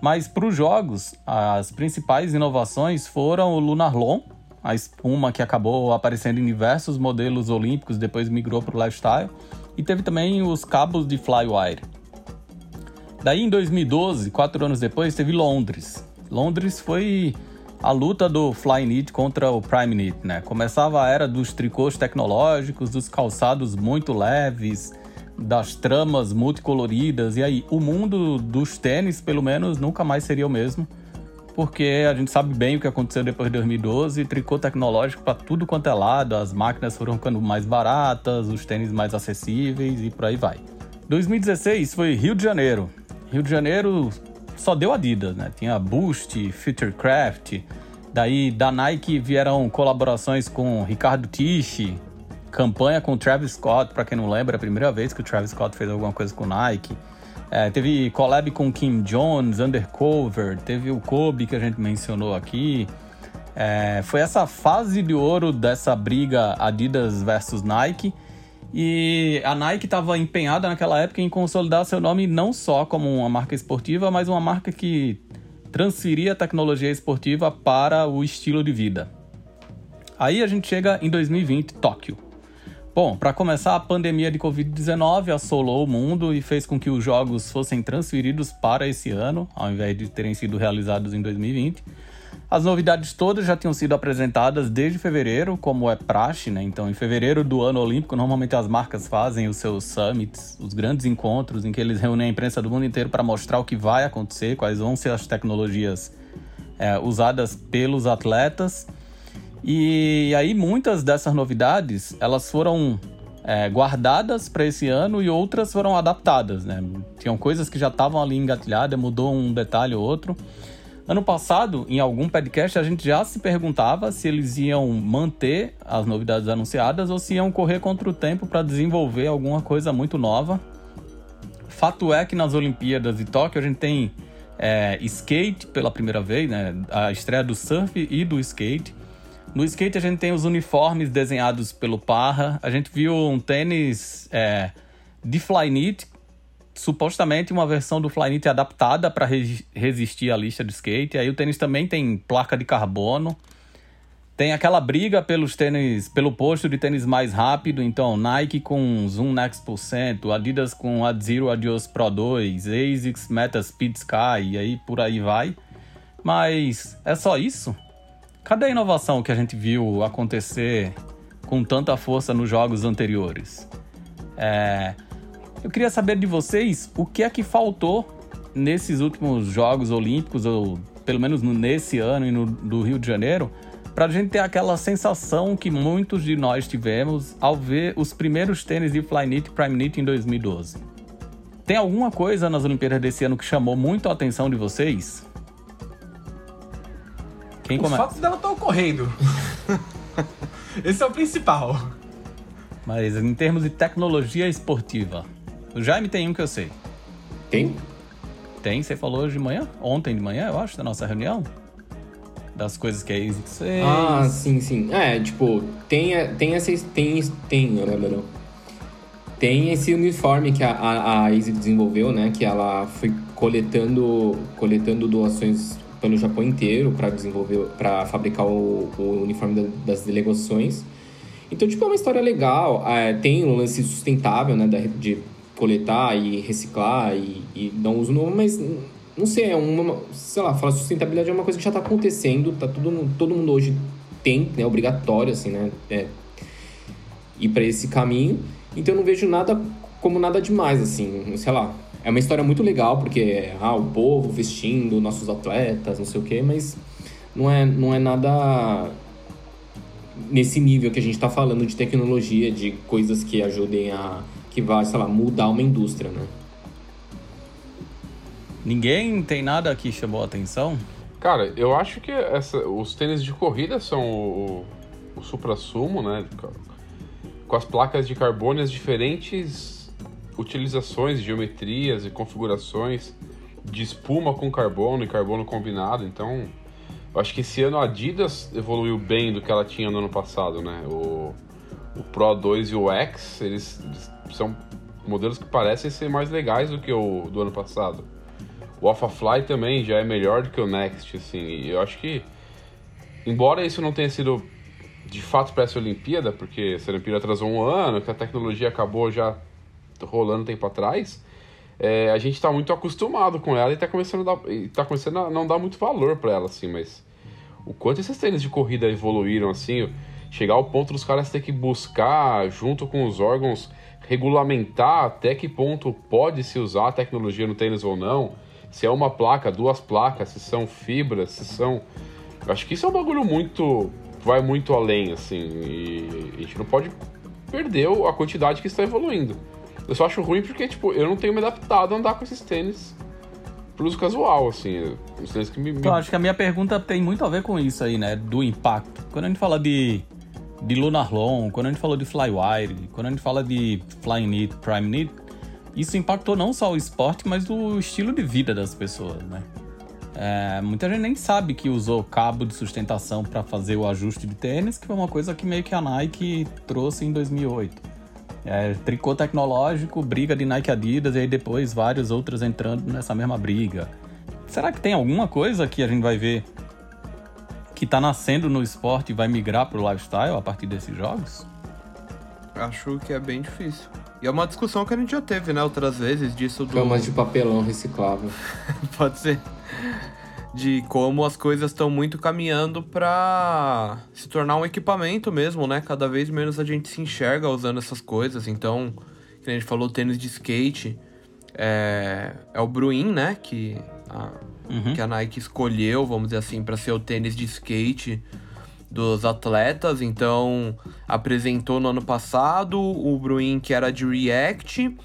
Mas para os jogos, as principais inovações foram o Lunar Long, a espuma que acabou aparecendo em diversos modelos olímpicos, depois migrou para o lifestyle. E teve também os cabos de Flywire. Daí em 2012, quatro anos depois, teve Londres. Londres foi a luta do Flyknit contra o Prime Knit, né? Começava a era dos tricôs tecnológicos, dos calçados muito leves, das tramas multicoloridas, e aí o mundo dos tênis, pelo menos, nunca mais seria o mesmo porque a gente sabe bem o que aconteceu depois de 2012, tricô tecnológico para tudo quanto é lado, as máquinas foram ficando mais baratas, os tênis mais acessíveis e por aí vai. 2016 foi Rio de Janeiro. Rio de Janeiro só deu Adidas, né? Tinha Boost, Futurecraft, daí da Nike vieram colaborações com Ricardo Tiche, campanha com Travis Scott, para quem não lembra, é a primeira vez que o Travis Scott fez alguma coisa com Nike. É, teve collab com Kim Jones, Undercover, teve o Kobe que a gente mencionou aqui. É, foi essa fase de ouro dessa briga Adidas versus Nike. E a Nike estava empenhada naquela época em consolidar seu nome não só como uma marca esportiva, mas uma marca que transferia a tecnologia esportiva para o estilo de vida. Aí a gente chega em 2020, Tóquio. Bom, para começar, a pandemia de Covid-19 assolou o mundo e fez com que os jogos fossem transferidos para esse ano, ao invés de terem sido realizados em 2020. As novidades todas já tinham sido apresentadas desde fevereiro, como é praxe, né? Então, em fevereiro do ano olímpico, normalmente as marcas fazem os seus summits, os grandes encontros em que eles reúnem a imprensa do mundo inteiro para mostrar o que vai acontecer, quais vão ser as tecnologias é, usadas pelos atletas. E aí muitas dessas novidades elas foram é, guardadas para esse ano e outras foram adaptadas, né? Tinham coisas que já estavam ali engatilhadas, mudou um detalhe ou outro. Ano passado, em algum podcast, a gente já se perguntava se eles iam manter as novidades anunciadas ou se iam correr contra o tempo para desenvolver alguma coisa muito nova. Fato é que nas Olimpíadas de Tóquio a gente tem é, skate pela primeira vez, né? A estreia do surf e do skate No skate a gente tem os uniformes desenhados pelo Parra. A gente viu um tênis é, de Flyknit, supostamente uma versão do Flyknit adaptada para re resistir à lista de skate. Aí o tênis também tem placa de carbono. Tem aquela briga pelos tênis, pelo posto de tênis mais rápido, então Nike com Zoom Next Percent, Adidas com Adzero Adios Pro 2, ASICS Meta Speed Sky e aí por aí vai. Mas é só isso? Cadê a inovação que a gente viu acontecer com tanta força nos jogos anteriores? É... Eu queria saber de vocês o que é que faltou nesses últimos Jogos Olímpicos, ou pelo menos nesse ano e no do Rio de Janeiro, para a gente ter aquela sensação que muitos de nós tivemos ao ver os primeiros tênis de Flyknit e Primenit em 2012. Tem alguma coisa nas Olimpíadas desse ano que chamou muito a atenção de vocês? Quem Os fatos dela estão ocorrendo. Esse é o principal. Mas em termos de tecnologia esportiva, o Jaime tem um que eu sei. Tem? Tem, você falou hoje de manhã? Ontem de manhã, eu acho, da nossa reunião das coisas que a ASICS fez. Ah, sim, sim. É, tipo, tem, tem essa. Tem. Tem. Tem esse uniforme que a, a, a ASICS desenvolveu, né? Que ela foi coletando, coletando doações pelo Japão inteiro para desenvolver, para fabricar o, o uniforme da, das delegações. Então, tipo, é uma história legal. É, tem um lance sustentável, né? De coletar e reciclar e, e dar um uso novo, mas não sei, é uma, sei lá, falar sustentabilidade é uma coisa que já está acontecendo, tá todo, todo mundo hoje tem, né, obrigatório, assim, né, é, ir para esse caminho. Então eu não vejo nada como nada demais, assim, sei lá. É uma história muito legal, porque, ah, o povo vestindo nossos atletas, não sei o quê, mas não é, não é nada nesse nível que a gente está falando de tecnologia, de coisas que ajudem a, que vai, sei lá, mudar uma indústria, né? Ninguém tem nada que chamou a atenção? Cara, eu acho que essa, os tênis de corrida são o, o supra-sumo, né? Com as placas de carbono as diferentes utilizações, geometrias e configurações de espuma com carbono e carbono combinado. Então, acho que esse ano a Adidas evoluiu bem do que ela tinha no ano passado, né? O, o Pro 2 e o X, eles, eles são modelos que parecem ser mais legais do que o do ano passado. O Alpha Fly também já é melhor do que o Next, assim. E eu acho que, embora isso não tenha sido de fato para essa Olimpíada, porque essa Olimpíada atrasou um ano, que a tecnologia acabou já rolando tempo atrás, é, a gente está muito acostumado com ela e está começando, a dar, tá começando a não dar muito valor para ela, assim, mas o quanto esses tênis de corrida evoluíram, assim, chegar ao ponto dos caras ter que buscar, junto com os órgãos, regulamentar até que ponto pode se usar a tecnologia no tênis ou não, se é uma placa, duas placas, se são fibras, se são. Acho que isso é um bagulho muito. vai muito além, assim. E a gente não pode perder a quantidade que está evoluindo. Eu só acho ruim porque, tipo, eu não tenho me adaptado a andar com esses tênis pro uso casual, assim. Os tênis que me. Eu acho que a minha pergunta tem muito a ver com isso aí, né? Do impacto. Quando a gente fala de. De Lunar Long, quando a gente falou de Flywire, quando a gente fala de Flying Knit, Prime Knit, isso impactou não só o esporte, mas o estilo de vida das pessoas, né? É, muita gente nem sabe que usou cabo de sustentação para fazer o ajuste de tênis, que foi uma coisa que meio que a Nike trouxe em 2008. É, tricô tecnológico, briga de Nike Adidas, e aí depois vários outros entrando nessa mesma briga. Será que tem alguma coisa que a gente vai ver que está nascendo no esporte e vai migrar para o lifestyle a partir desses jogos? Acho que é bem difícil. E é uma discussão que a gente já teve, né, outras vezes, disso do. Camas de papelão reciclável. Pode ser. De como as coisas estão muito caminhando para se tornar um equipamento mesmo, né? Cada vez menos a gente se enxerga usando essas coisas. Então, que a gente falou, tênis de skate. É, é o Bruin, né? Que a, uhum. que a Nike escolheu, vamos dizer assim, para ser o tênis de skate dos atletas. Então, apresentou no ano passado o Bruin que era de React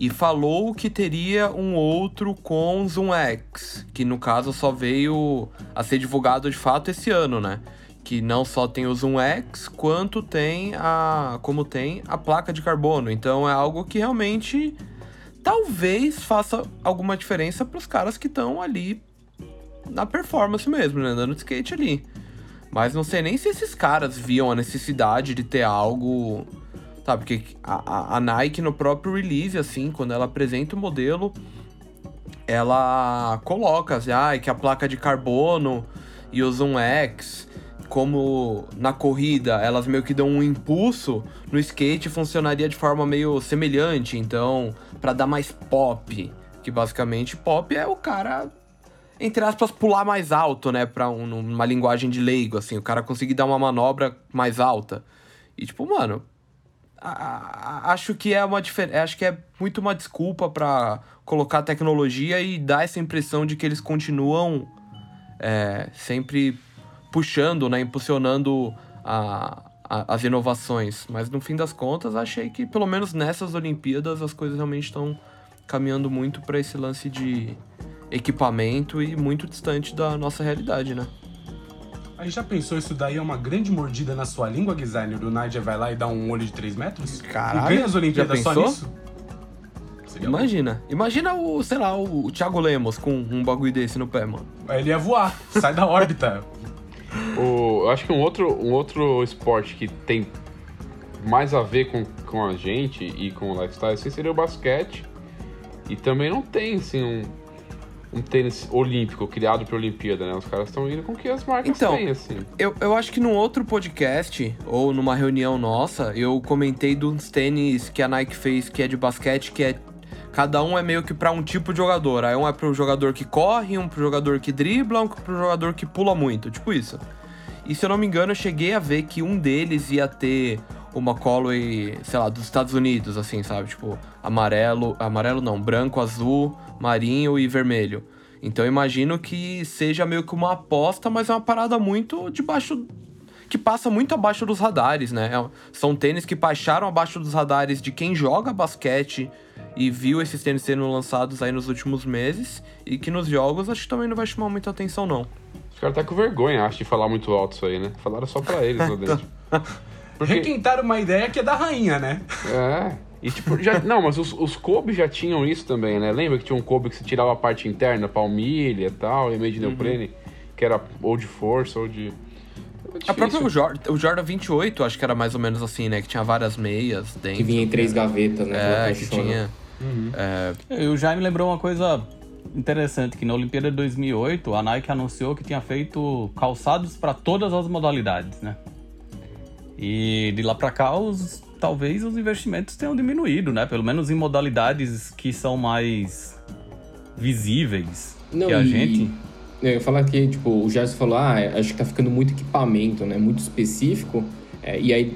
e falou que teria um outro com Zoom X, que no caso só veio a ser divulgado de fato esse ano, né? Que não só tem o Zoom X, quanto tem a como tem a placa de carbono. Então é algo que realmente talvez faça alguma diferença para os caras que estão ali na performance mesmo, né? Andando de skate ali. Mas não sei nem se esses caras viam a necessidade de ter algo. Sabe, porque a, a, Nike no próprio release, assim, quando ela apresenta o modelo, ela coloca assim, ah, que a placa de carbono e o Zoom X, como na corrida elas meio que dão um impulso, no skate funcionaria de forma meio semelhante, então, para dar mais pop, que basicamente pop é o cara entre aspas, pular mais alto, né? Pra um, uma linguagem de leigo, assim. O cara conseguir dar uma manobra mais alta. E, tipo, mano... Acho que é uma. Acho que é muito uma desculpa para colocar tecnologia e dar essa impressão de que eles continuam é, sempre puxando, né? Impulsionando a, a, as inovações. Mas, no fim das contas, achei que, pelo menos nessas Olimpíadas, as coisas realmente estão caminhando muito para esse lance de equipamento e muito distante da nossa realidade, né? Aí já pensou isso daí é uma grande mordida na sua língua, designer? O Nigel vai lá e dá um olho de 3 metros? Caralho, e ganha as Olimpíadas só nisso? Seria Imagina. Bom. Imagina o, sei lá, o Thiago Lemos com um bagulho desse no pé, mano. Aí ele ia voar, sai da órbita. o, eu acho que um outro, um outro esporte que tem mais a ver com, com a gente e com o lifestyle assim, seria o basquete. E também não tem, assim, um, um tênis olímpico criado para Olimpíada, né? Os caras estão indo com que as marcas então, têm, assim. Eu, eu acho que num outro podcast, ou numa reunião nossa, eu comentei dos tênis que a Nike fez, que é de basquete, que é. Cada um é meio que para um tipo de jogador. Aí um é pro jogador que corre, um pro jogador que dribla, um pro jogador que pula muito. Tipo isso. E se eu não me engano, eu cheguei a ver que um deles ia ter uma Callaway, sei lá, dos Estados Unidos, assim, sabe? Tipo, amarelo, amarelo não, branco, azul, marinho e vermelho. Então eu imagino que seja meio que uma aposta, mas é uma parada muito debaixo. que passa muito abaixo dos radares, né? É são tênis que baixaram abaixo dos radares de quem joga basquete e viu esses tênis sendo lançados aí nos últimos meses e que nos jogos acho que também não vai chamar muita atenção, não. Os caras tá com vergonha, acho, de falar muito alto isso aí, né? Falaram só pra eles lá dentro. Porque... Requentaram uma ideia que é da rainha, né? É. E tipo, já, não, mas os, os Kobe já tinham isso também, né? Lembra que tinha um Kobe que se tirava a parte interna, palmilha e tal, e meio de uhum. neoprene, que era ou de força ou de. A própria o Jordan, o Jordan 28, acho que era mais ou menos assim, né? Que tinha várias meias dentro. Que vinha em três gavetas, né? É, que tinha. Uhum. É... E o Jaime lembrou uma coisa interessante, que na Olimpíada de 2008, a Nike anunciou que tinha feito calçados para todas as modalidades, né? E de lá para cá, os, talvez os investimentos tenham diminuído, né? Pelo menos em modalidades que são mais visíveis Não, que a e... gente. Eu ia falar que, tipo, o Gerson falou, ah, acho que tá ficando muito equipamento, né? Muito específico. É, e aí,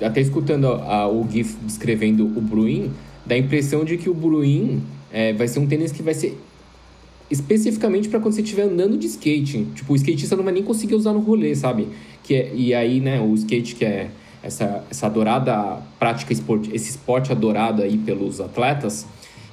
até escutando a, a, o GIF descrevendo o Bruin, dá a impressão de que o Bruin é, vai ser um tênis que vai ser especificamente para quando você estiver andando de skate. Tipo, o skatista não vai nem conseguir usar no rolê, sabe? Que é, e aí, né, o skate que é essa, essa adorada prática esporte, esse esporte adorado aí pelos atletas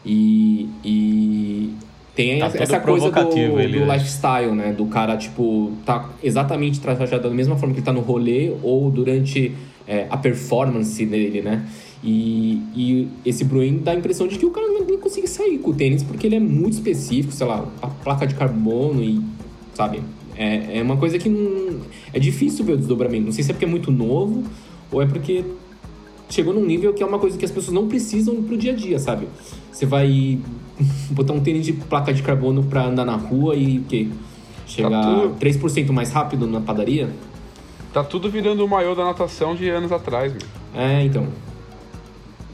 e, e tem tá essa coisa do, ele, do lifestyle, né? Do cara, tipo, tá exatamente trajado da mesma forma que ele tá no rolê ou durante é, a performance dele, né? E, e esse Bruin dá a impressão de que o cara não nem consegue sair com o tênis porque ele é muito específico, sei lá, a placa de carbono e, sabe? É, é uma coisa que não, é difícil ver o desdobramento. Não sei se é porque é muito novo ou é porque chegou num nível que é uma coisa que as pessoas não precisam pro dia a dia, sabe? Você vai botar um tênis de placa de carbono pra andar na rua e o quê? Chegar tá tudo... 3% mais rápido na padaria? Tá tudo virando o maior da natação de anos atrás, meu. É, então.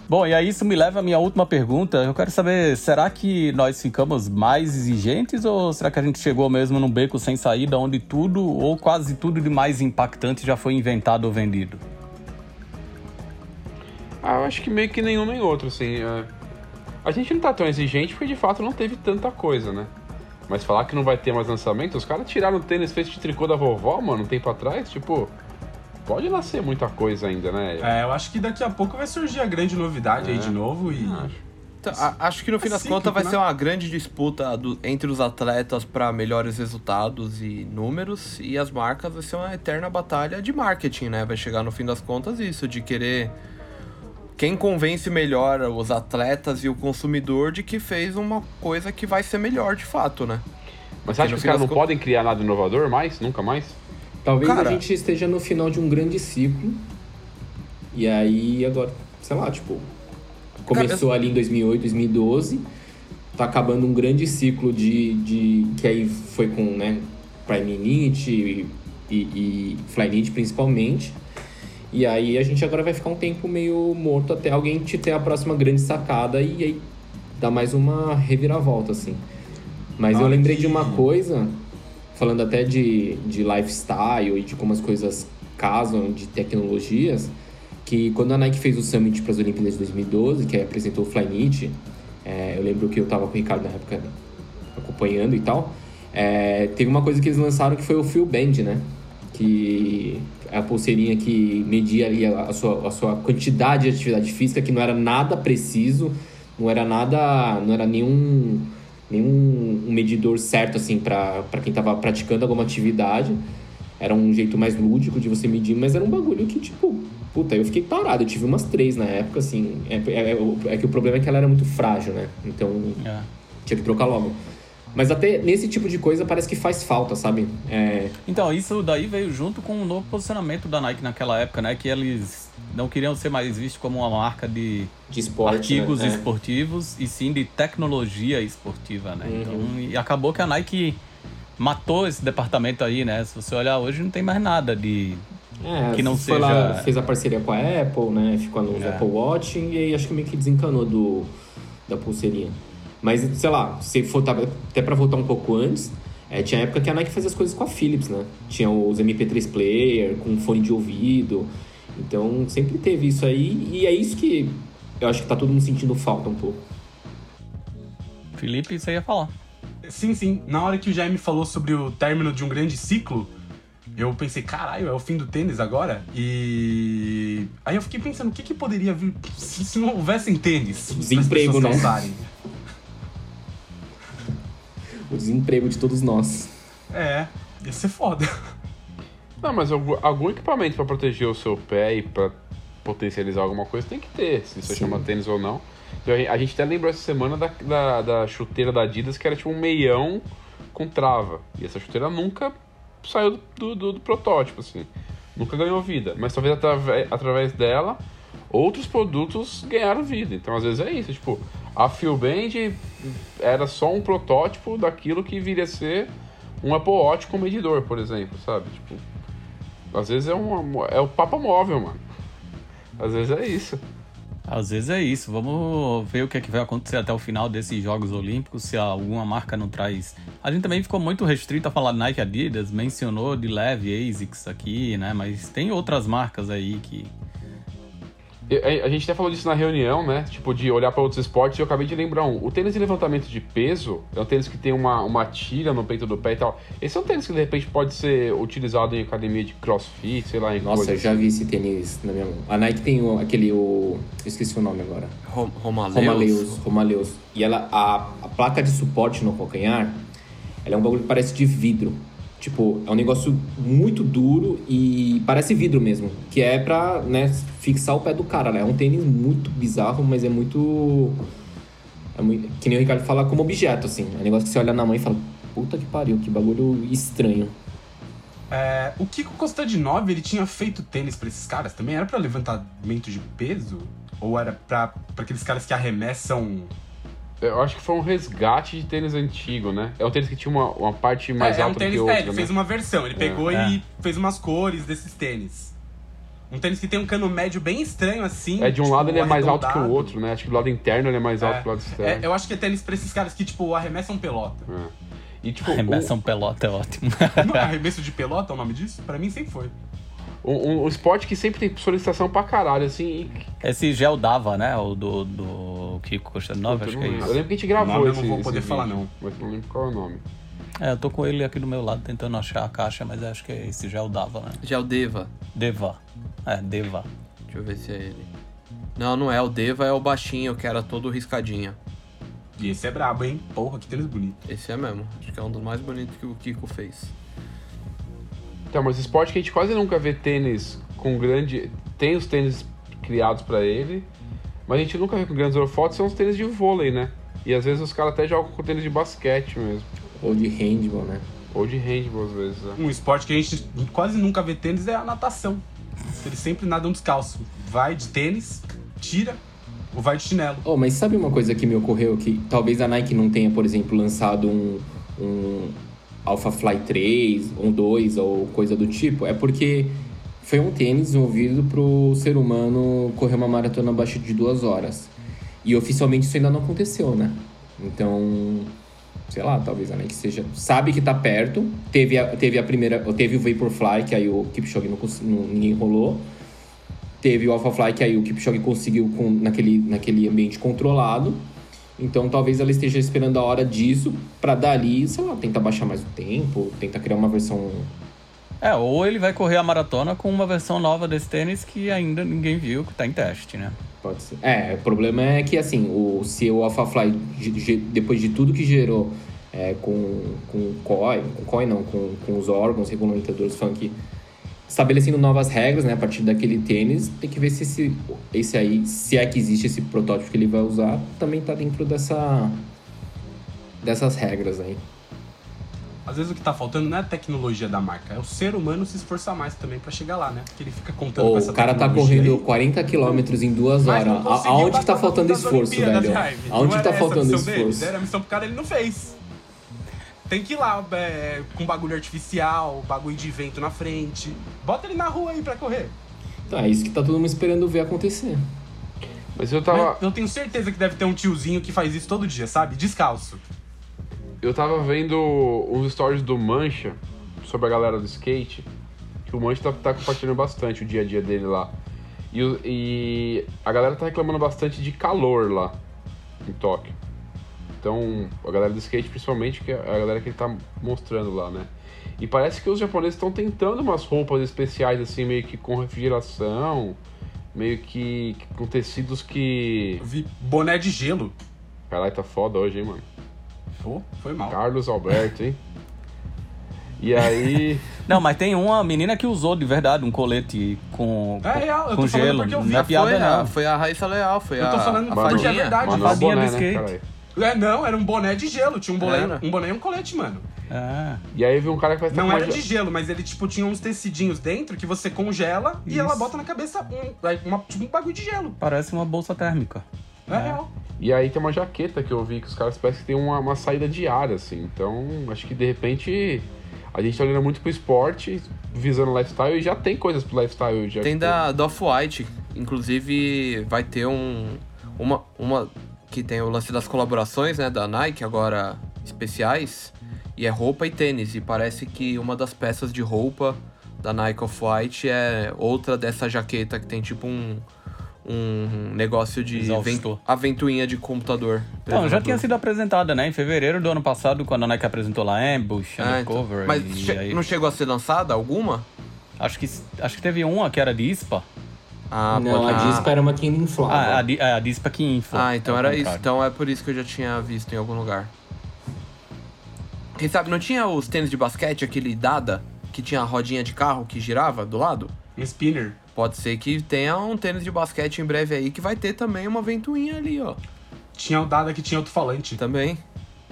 Bom, e aí isso me leva à minha última pergunta. Eu quero saber, será que nós ficamos mais exigentes ou será que a gente chegou mesmo num beco sem saída onde tudo ou quase tudo de mais impactante já foi inventado ou vendido? Ah, eu acho que meio que nenhum nem outro, assim. É... A gente não tá tão exigente porque de fato não teve tanta coisa, né? Mas falar que não vai ter mais lançamento, os caras tiraram o tênis feito de tricô da vovó, mano, um tempo atrás, tipo pode nascer muita coisa ainda, né? É, eu acho que daqui a pouco vai surgir a grande novidade é. aí de novo e. Acho. Então, acho que no fim é das contas vai né? ser uma grande disputa do, entre os atletas para melhores resultados e números e as marcas vai ser uma eterna batalha de marketing, né? Vai chegar no fim das contas isso, de querer quem convence melhor os atletas e o consumidor de que fez uma coisa que vai ser melhor de fato, né? Mas você acha que os caras não podem criar nada inovador mais? Nunca mais? Talvez Cara- a gente esteja no final de um grande ciclo. E aí, agora, sei lá, tipo, começou ali em 2008, 2012. Tá acabando um grande ciclo de. de que aí foi com, né, Prime Init e, e, e Flyknit principalmente. E aí a gente agora vai ficar um tempo meio morto até alguém te ter a próxima grande sacada e aí dar mais uma reviravolta, assim. Mas Na eu hora lembrei que- de uma coisa, falando até de, de lifestyle e de como as coisas casam, de tecnologias, que quando a Nike fez o Summit para as Olimpíadas de 2012, que apresentou o Flyknit, é, eu lembro que eu tava com o Ricardo na época acompanhando e tal, é, teve uma coisa que eles lançaram que foi o Feel Band, né? Que a pulseirinha que media ali a, a sua, a sua quantidade de atividade física, que não era nada preciso, não era nada, não era nenhum, nenhum um medidor certo, assim, para quem tava praticando alguma atividade. Era um jeito mais lúdico de você medir, mas era um bagulho que, tipo, puta, eu fiquei parado. Eu tive umas três na época, assim. É, é, é que o problema é que ela era muito frágil, né? Então, É. tinha que trocar logo. Mas até nesse tipo de coisa parece que faz falta, sabe? É, Então, isso daí veio junto com o novo posicionamento da Nike naquela época, né? Que eles não queriam ser mais vistos como uma marca de de esporte. artigos né? É. esportivos e sim de tecnologia esportiva, né? Uhum. Então, e acabou que a Nike matou esse departamento aí, né? Se você olhar hoje, não tem mais nada de. É, que não seja- lá, fez a parceria com a Apple, né? Ficou no É. Apple Watch e acho que meio que desencanou do, da pulseirinha. Mas, sei lá, se for tá- até pra voltar um pouco antes, é, tinha época que a Nike fazia as coisas com a Philips, né? Tinha os MP3 player, com fone de ouvido. Então, sempre teve isso aí. E é isso que eu acho que tá todo mundo sentindo falta um pouco. Felipe, você ia falar. Sim, sim. Na hora que o Jaime falou sobre o término de um grande ciclo, eu pensei, caralho, é o fim do tênis agora? E. Aí eu fiquei pensando, o que, que poderia vir se, não houvessem tênis? Desemprego, pessoas né? O desemprego de todos nós. É, ia ser foda. Não, mas algum, algum equipamento pra proteger o seu pé e pra potencializar alguma coisa tem que ter, se você Sim. chama tênis ou não. Então, a gente- até lembrou essa semana da, da, da chuteira da Adidas que era tipo um meião com trava. E essa chuteira nunca saiu do, do, do protótipo, assim. Nunca ganhou vida. Mas talvez atrave- através dela, outros produtos ganharam vida. Então, às vezes é isso. Tipo, a Band era só um protótipo daquilo que viria a ser um Apple Watch com medidor, por exemplo, sabe? Tipo, às vezes é, uma, é o Papa Móvel, mano. Às vezes é isso. Às vezes é isso. Vamos ver o que, é que vai acontecer até o final desses Jogos Olímpicos, se alguma marca não traz. A gente também ficou muito restrito a falar Nike Adidas, mencionou de leve ASICS aqui, né? Mas tem outras marcas aí que. E- A, a gente até falou disso na reunião, né? Tipo, de olhar para outros esportes e eu acabei de lembrar um. O tênis de levantamento de peso é um tênis que tem uma, uma tira no peito do pé e tal. Esse é um tênis que de repente pode ser utilizado em academia de crossfit, sei lá, em Nossa, coisa eu já vi esse tênis na minha mão. A Nike tem o- aquele. O, eu esqueci o nome agora. Rom- Romaleus. Romaleus, Romaleus. E ela, a, a placa de suporte no calcanhar, ela é um bagulho que parece de vidro. Tipo, é um negócio muito duro e parece vidro mesmo. Que é pra, né, fixar o pé do cara. né? É um tênis muito bizarro, mas é muito... É muito que nem o Ricardo fala como objeto, assim. É um negócio que você olha na mão e fala, puta que pariu, que bagulho estranho. É, o Kiko Constantinoff, ele tinha feito tênis pra esses caras também? Era pra levantamento de peso? Ou era pra aqueles caras que arremessam... Eu acho que foi um resgate de tênis antigo, né? É um tênis que tinha uma, uma parte mais é, é um alta tênis, do que é, outra, ele né? fez uma versão. Ele pegou É. e fez umas cores desses tênis. Um tênis que tem um cano médio bem estranho, assim. É, de um tipo, lado ele é mais alto que o outro, né? Acho que do lado interno ele é mais alto É. que o lado É, externo. eu acho que é tênis pra esses caras que, tipo, arremessam pelota. É. E tipo, Arremessam pelota é ótimo. Não é arremesso de pelota é o nome disso? Pra mim sempre foi. Um, um, esporte que sempre tem solicitação pra caralho, assim. E... Esse gel dava, né? O do, do Kiko Kostanov, acho que é isso. Eu lembro que a gente gravou nome eu esse não vou esse poder falar, vídeo, não. Mas não lembro qual é o nome. É, eu tô com ele aqui do meu lado tentando achar a caixa, mas acho que esse gel dava, né? É o Deva. Deva. É, Deva. Deixa eu ver se é ele. Não, não é. O Deva é o baixinho, que era todo riscadinho. E esse é brabo, hein? Porra, que tênis bonito. Esse é mesmo. Acho que é um dos mais bonitos que o Kiko fez. Então, mas esporte que a gente quase nunca vê tênis com grande. Tem os tênis criados pra ele, mas a gente nunca vê com grandes holofotes, são os tênis de vôlei, né? E às vezes os caras até jogam com tênis de basquete mesmo. Ou de handball, né? Ou de handball, às vezes. né? Um esporte que a gente quase nunca vê tênis é a natação. Eles sempre nadam descalço. Vai de tênis, tira, ou vai de chinelo. Oh, mas sabe uma coisa que me ocorreu? Que talvez a Nike não tenha, por exemplo, lançado um, um Alpha Fly 3, um 2 ou coisa do tipo? É porque foi um tênis desenvolvido para o ser humano correr uma maratona abaixo de duas horas. E oficialmente isso ainda não aconteceu, né? Então, sei lá, talvez a Nike seja. Sabe que tá perto. Teve a, teve a primeira. Teve o Vaporfly, que aí o Kipchoge não, não ninguém rolou. Teve o AlphaFly, que aí o Kipchoge conseguiu com, naquele, naquele ambiente controlado. Então talvez ela esteja esperando a hora disso pra dali, sei lá, tentar baixar mais o tempo, tentar criar uma versão. É, ou ele vai correr a maratona com uma versão nova desse tênis que ainda ninguém viu, que tá em teste, né? Pode ser. É, o problema é que assim, o, se o AlphaFly, depois de tudo que gerou é, com, com o COI, com o COI não, com, com os órgãos regulamentadores funk, estabelecendo novas regras, né, a partir daquele tênis, tem que ver se esse, esse aí, se é que existe esse protótipo que ele vai usar, também tá dentro dessa dessas regras aí. Às vezes o que tá faltando não é a tecnologia da marca, é o ser humano se esforçar mais também pra chegar lá, né? Porque ele fica contando Ou com essa o cara tá correndo aí. 40 km em duas horas. Aonde que tá faltando esforço, velho? Aonde que tá a faltando esforço? Era a missão pro cara, ele não fez. Tem que ir lá é, com bagulho artificial, bagulho de vento na frente. Bota ele na rua aí pra correr. Tá, é isso que tá todo mundo esperando ver acontecer. Mas eu tava, Mas eu tenho certeza que deve ter um tiozinho que faz isso todo dia, sabe? Descalço. eu tava vendo uns stories do Mancha sobre a galera do skate. Que o Mancha tá, tá compartilhando bastante o dia a dia dele lá. E, e a galera tá reclamando bastante de calor lá em Tóquio. Então, a galera do skate, principalmente, que é a galera que ele tá mostrando lá, né? E parece que os japoneses estão tentando umas roupas especiais, assim, meio que com refrigeração, meio que, com tecidos que. Eu vi boné de gelo. Caralho, tá foda hoje, hein, mano? Pô, foi mal. Carlos Alberto, hein? E aí. Não, mas tem uma menina que usou de verdade um colete com, É real, eu com tô falando gelo. porque eu vi. Não é foi, piada, a, não. foi a Raíssa Leal, foi Eu tô a, falando a porque é verdade. A é fadinha do boné, né, skate. caralho? É, não, era um boné de gelo. Tinha um boné, Era? um boné e um colete, mano. É. E aí veio um cara que vai estar Não era de gelo, mas ele, tipo, tinha uns tecidinhos dentro que você congela e Isso. ela bota na cabeça um, uma- tipo, um bagulho de gelo. Parece uma bolsa térmica. É, real. E aí tem uma jaqueta que eu vi que os caras parecem que tem uma, uma saída de ar, assim. Então, acho que de repente a gente tá olhando muito pro esporte, visando lifestyle, e já tem coisas pro lifestyle. Já Tem da, da Off-White, inclusive vai ter um. Uma, uma que tem o lance das colaborações, né, da Nike, agora especiais, e é roupa e tênis. E parece que uma das peças de roupa da Nike Off-White é outra dessa jaqueta que tem tipo um. Um negócio de Exaustor. vent- a ventoinha de computador. Não, já tinha sido apresentada, né? Em fevereiro do ano passado, quando a Nike apresentou lá Ambush, Ah, então. Undercover. Mas e che- aí- não chegou a ser lançada alguma? acho, que, acho que teve uma que era Dispa. Ah, não, pode- a Dispa era uma que inflava. Ah, a, é, a Dispa que infla. Ah, então era isso. Então é por isso que eu já tinha visto em algum lugar. Quem sabe, não tinha os tênis de basquete, aquele Dada, que tinha a rodinha de carro que girava do lado? Um spinner. Pode ser que tenha um tênis de basquete em breve aí que vai ter também uma ventoinha ali, ó. Tinha o Dada que tinha alto-falante. Também.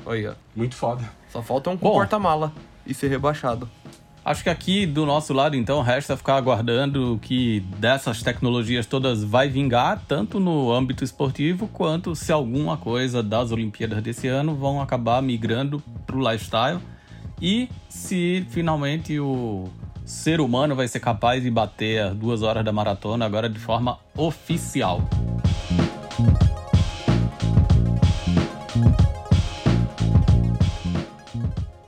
Olha, Muito foda. só falta um Bom. porta-mala e ser rebaixado. Acho que aqui do nosso lado, então, resta ficar aguardando que dessas tecnologias todas vai vingar, tanto no âmbito esportivo, quanto se alguma coisa das Olimpíadas desse ano vão acabar migrando para o lifestyle. E se finalmente o ser humano vai ser capaz de bater as duas horas da maratona agora de forma oficial.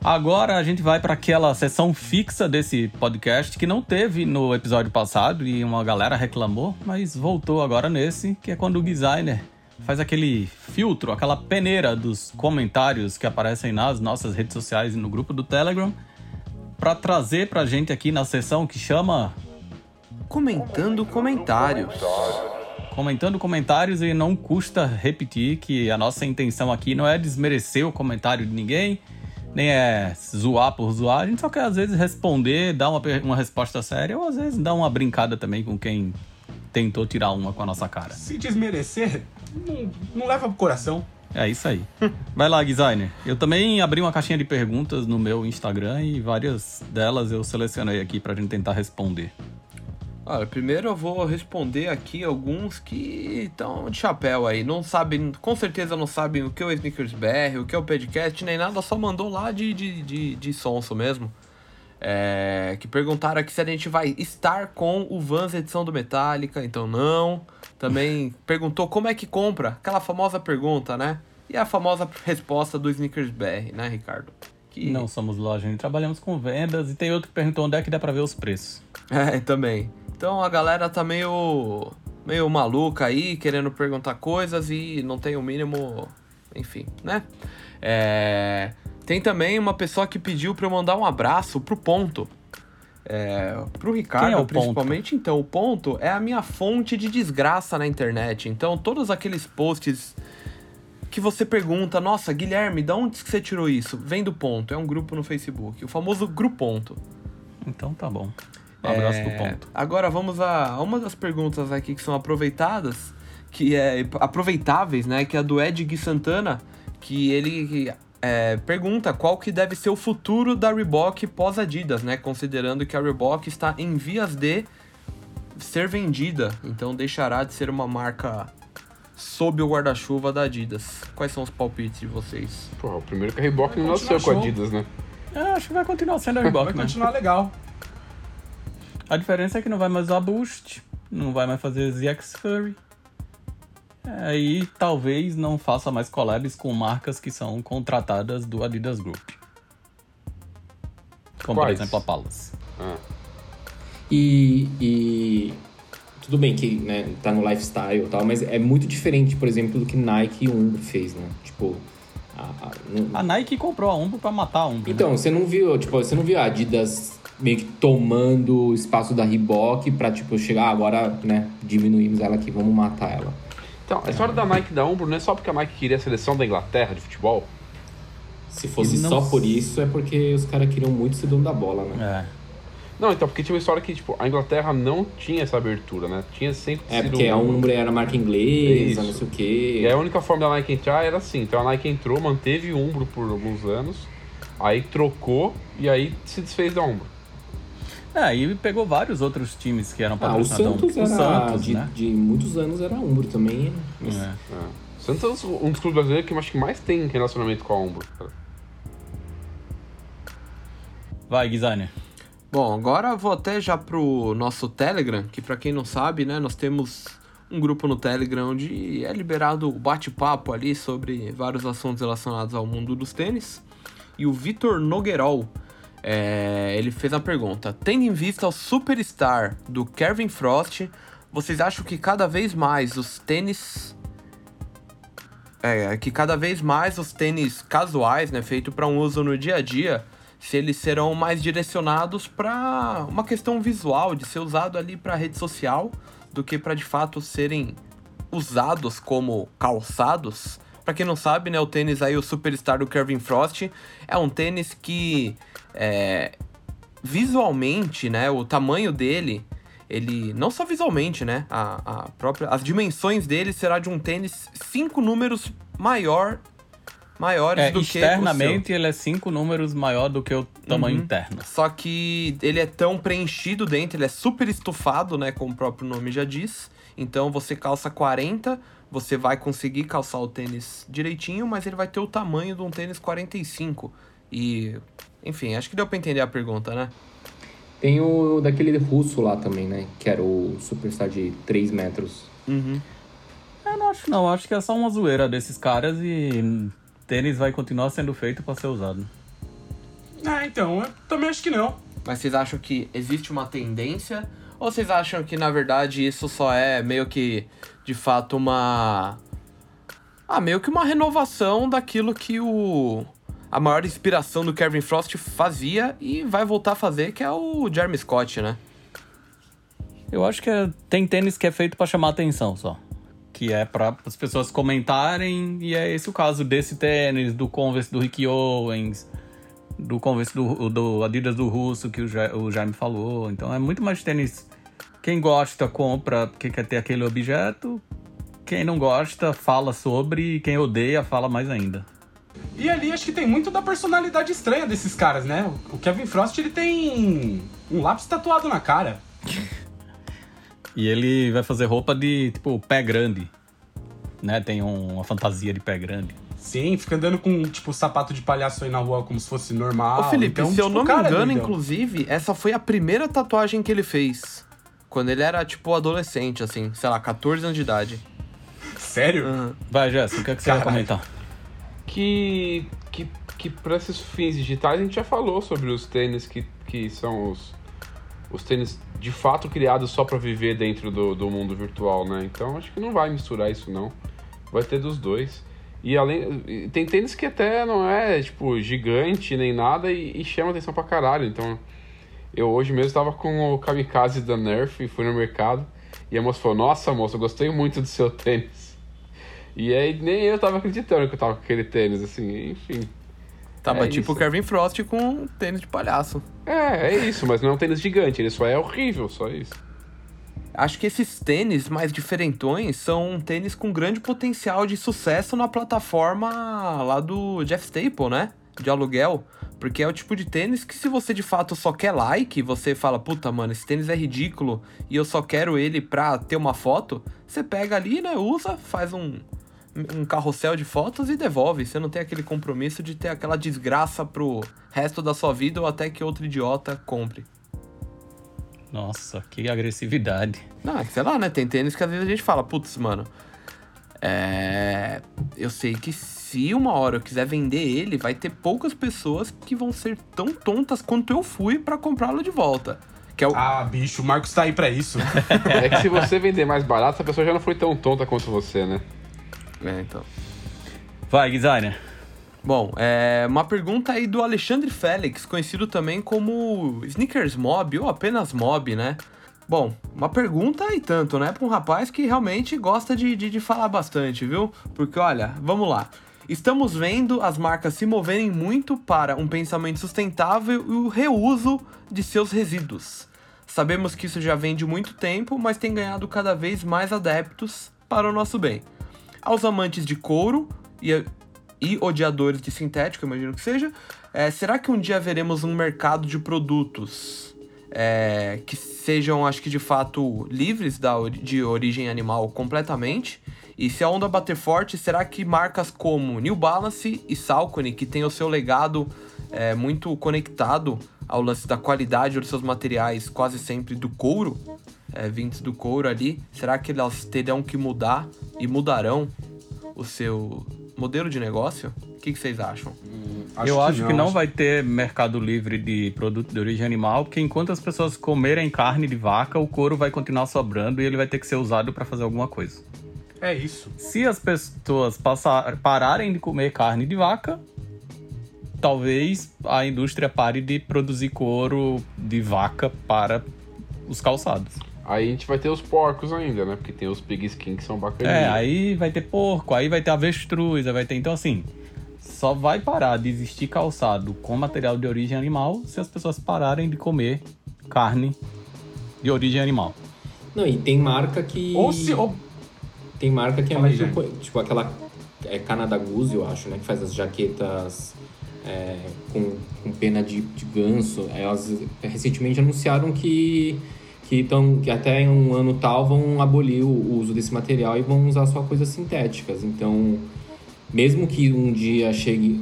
Agora a gente vai para aquela sessão fixa desse podcast que não teve no episódio passado e uma galera reclamou, mas voltou agora nesse, que é quando o designer faz aquele filtro, aquela peneira dos comentários que aparecem nas nossas redes sociais e no grupo do Telegram para trazer pra gente aqui na sessão que chama Comentando comentários. comentando comentários e não custa repetir que a nossa intenção aqui não é desmerecer o comentário de ninguém, nem é zoar por zoar, a gente só quer às vezes responder, dar uma, uma resposta séria ou às vezes dar uma brincada também com quem tentou tirar uma com a nossa cara. Se desmerecer, não, não leva pro coração. É isso aí. Vai lá, designer. Eu também abri uma caixinha de perguntas no meu Instagram e várias delas eu selecionei aqui pra gente tentar responder. Olha, primeiro eu vou responder aqui alguns que estão de chapéu aí. Não sabem, com certeza não sabem o que é o Sneakers BR, o que é o podcast, nem nada, só mandou lá de, de, de, de sonso mesmo. É, que perguntaram aqui se a gente vai estar com o Vans edição do Metallica, então não. Também perguntou como é que compra, aquela famosa pergunta, né? E a famosa resposta do Sneakers BR, né, Ricardo? Que... Não somos loja, a gente trabalhamos com vendas e tem outro que perguntou onde é que dá pra ver os preços. É, também. Então a galera tá meio meio maluca aí, querendo perguntar coisas e não tem o mínimo, enfim, né? É... Tem também uma pessoa que pediu para eu mandar um abraço pro Ponto. É, pro Ricardo, é principalmente, então, o ponto é a minha fonte de desgraça na internet. Então, todos aqueles posts que você pergunta, nossa, Guilherme, de onde que você tirou isso? Vem do ponto, é um grupo no Facebook, o famoso Gruponto. Então tá bom. Um abraço É, pro ponto. Agora vamos a uma das perguntas aqui que são aproveitadas, que é aproveitáveis, né? Que é a do Ed Gui Santana, que ele é, pergunta qual que deve ser o futuro da Reebok pós Adidas, né? Considerando que a Reebok está em vias de ser vendida, então deixará de ser uma marca sob o guarda-chuva da Adidas. Quais são os palpites de vocês? Porra, o primeiro que a Reebok Vai não nasceu com a. Adidas, né? É, acho que vai continuar sendo a Vai Reebok, né? continuar legal. A diferença é que não vai mais usar Boost, não vai mais fazer ZX Furry. Aí talvez não faça mais collabs com marcas que são contratadas do Adidas Group. Como Quais? por exemplo a Palace. Ah, E, e tudo bem que né, tá no lifestyle e tal, mas é muito diferente, por exemplo, do que Nike e Umbro fez, né? Tipo, a- a- não- A Nike comprou a Umbro pra matar a Umbro. então, né? você não viu, tipo, você não viu a Adidas meio que tomando o espaço da Reebok pra, tipo, chegar "Ah, agora, né, diminuímos ela aqui, vamos matar ela. Então, a história da Nike da Umbro não é só porque a Nike queria a seleção da Inglaterra de futebol. Se fosse Não só por isso, é porque os caras queriam muito ser dono da bola, né? É. Não, então, porque tinha uma história que, tipo, a Inglaterra não tinha essa abertura, né? Tinha sempre É, porque a Umbro. Umbro era marca inglesa, Isso. não sei o quê. E aí a única forma da Nike entrar era assim. Então a Nike entrou, manteve o Umbro por alguns anos, aí trocou e aí se desfez da Umbro. É, e pegou vários outros times que eram Ah, o patrocinados. Santos era, Santos, de, né? de muitos anos era Umbro também. Mas É. É. Santos é um dos clubes brasileiros que eu acho que mais tem relacionamento com a Umbro. cara. Vai, designer. Bom, agora vou até já pro nosso Telegram, que pra quem não sabe, né, nós temos um grupo no Telegram onde é liberado o bate-papo ali sobre vários assuntos relacionados ao mundo dos tênis. E o Vitor Nogueirol, é, ele fez a pergunta: tendo em vista o superstar do Kevin Frost, vocês acham que cada vez mais os tênis é, que cada vez mais os tênis casuais, né, feito para um uso no dia a dia, se eles serão mais direcionados para uma questão visual, de ser usado ali para rede social, do que para de fato serem usados como calçados. Para quem não sabe, né, o tênis aí, o Superstar do Kevin Frost, é um tênis que é, visualmente, né, o tamanho dele, ele não só visualmente, né, a, a própria, as dimensões dele será de um tênis cinco números maior, maiores É, do que o externamente ele é cinco números maior do que o tamanho Uhum. interno. Só que ele é tão preenchido dentro, ele é super estufado, né? Como o próprio nome já diz. Então você calça 40, você vai conseguir calçar o tênis direitinho, mas ele vai ter o tamanho de um tênis 45. E, enfim, acho que deu pra entender a pergunta, né? Tem o daquele russo lá também, né? Que era o superstar de 3 metros. Uhum. Eu não acho não, acho que é só uma zoeira desses caras e tênis vai continuar sendo feito pra ser usado. Ah, então, eu também acho que não. Mas vocês acham que existe uma tendência? Ou vocês acham que, na verdade, isso só é meio que, de fato, uma. Ah, meio que uma renovação daquilo que o. A maior inspiração do Kevin Frost fazia e vai voltar a fazer, que é o Jeremy Scott, né? Eu acho que é- tem tênis que é feito pra chamar atenção só. Que é pra as pessoas comentarem, e é esse o caso desse tênis, do Converse do Rick Owens, do Converse do, do Adidas do Russo, que o, Ja- o Jaime falou. Então é muito mais tênis. Quem gosta, compra porque quer ter aquele objeto. quem não gosta fala sobre, e quem odeia fala mais ainda. E ali acho que tem muito da personalidade estranha desses caras, né? O Kevin Frost, ele tem um lápis tatuado na cara. E ele vai fazer roupa de, tipo, pé grande. Né? Tem um- uma fantasia de pé grande. Sim, fica andando com, tipo, sapato de palhaço aí na rua como se fosse normal. Ô, Felipe, Então, se eu tipo, não me cara é engano, doidão. inclusive, essa foi a primeira tatuagem que ele fez. Quando ele era, tipo, adolescente, assim, sei lá, 14 anos de idade. Sério? Vai, Jéssica, o que, é que você vai comentar? que, que, que para esses fins digitais a gente já falou sobre os tênis que, que são os, os tênis de fato criados só para viver dentro do, do mundo virtual, né? Então acho que não vai misturar isso não. Vai ter dos dois. E além. Tem tênis que até não é, tipo, gigante nem nada e, e chama atenção pra caralho. Então. Eu hoje mesmo tava com o Kamikaze da Nerf e fui no mercado. E a moça falou, nossa moça, eu gostei muito do seu tênis. E aí nem eu tava acreditando que eu tava com aquele tênis, assim, enfim. Tava É tipo o. Kevin Frost com um tênis de palhaço. É, é isso, mas não é um tênis gigante, ele só é horrível, só isso. Acho que esses tênis mais diferentões são um tênis com grande potencial de sucesso na plataforma lá do Jeff Staple, né? De aluguel. Porque é o tipo de tênis que se você de fato só quer like, você fala, puta, mano, esse tênis é ridículo e eu só quero ele pra ter uma foto, você pega ali, né, usa, faz um, um carrossel de fotos e devolve. Você não tem aquele compromisso de ter aquela desgraça pro resto da sua vida ou até que outro idiota compre. Nossa, que agressividade. Não, é que sei lá, né? Tem tênis que às vezes a gente fala, putz, mano. É. Eu sei que se uma hora eu quiser vender ele, vai ter poucas pessoas que vão ser tão tontas quanto eu fui pra comprá-lo de volta. Que é o. Ah, bicho, o Marcos tá aí pra isso. É que se você vender mais barato, a pessoa já não foi tão tonta quanto você, né? É, então. Vai, designer. Bom, é uma pergunta aí do Alexandre Félix, conhecido também como Sneakers Mob ou apenas Mob, né? Bom, uma pergunta e tanto, né? Pra um rapaz que realmente gosta de, de, de falar bastante, viu? Porque olha, vamos lá. Estamos vendo as marcas se moverem muito para um pensamento sustentável e o reuso de seus resíduos. Sabemos que isso já vem de muito tempo, mas tem ganhado cada vez mais adeptos para o nosso bem. Aos amantes de couro e, e odiadores de sintético, imagino que seja, é, será que um dia veremos um mercado de produtos é, que sejam, acho que de fato, livres da, de origem animal completamente? E se a onda bater forte, será que marcas como New Balance e Saucony, que tem o seu legado é, muito conectado ao lance da qualidade dos seus materiais, quase sempre do couro, é, vindos do couro ali, será que elas terão que mudar e mudarão o seu modelo de negócio? O que, que vocês acham? eu acho que não vai ter mercado livre de produto de origem animal, porque enquanto as pessoas comerem carne de vaca, o couro vai continuar sobrando e ele vai ter que ser usado para fazer alguma coisa. É isso. Se as pessoas passar, pararem de comer carne de vaca, talvez a indústria pare de produzir couro de vaca para os calçados. Aí a gente vai ter os porcos ainda, né? Porque tem os pig skin que são bacaninhos. É, aí vai ter porco, aí vai ter avestruz, aí vai ter. Então, assim, só vai parar de existir calçado com material de origem animal se as pessoas pararem de comer carne de origem animal. Não, e tem marca que. Ou se. Ou... Tem marca que é muito. co- Tipo aquela. É Canada Goose, eu acho, né? Que faz as jaquetas é, com, com pena de, de ganso. Elas recentemente anunciaram que. Que, tão, que até em um ano tal vão abolir o, uso desse material e vão usar só coisas sintéticas. Então, mesmo que um dia chegue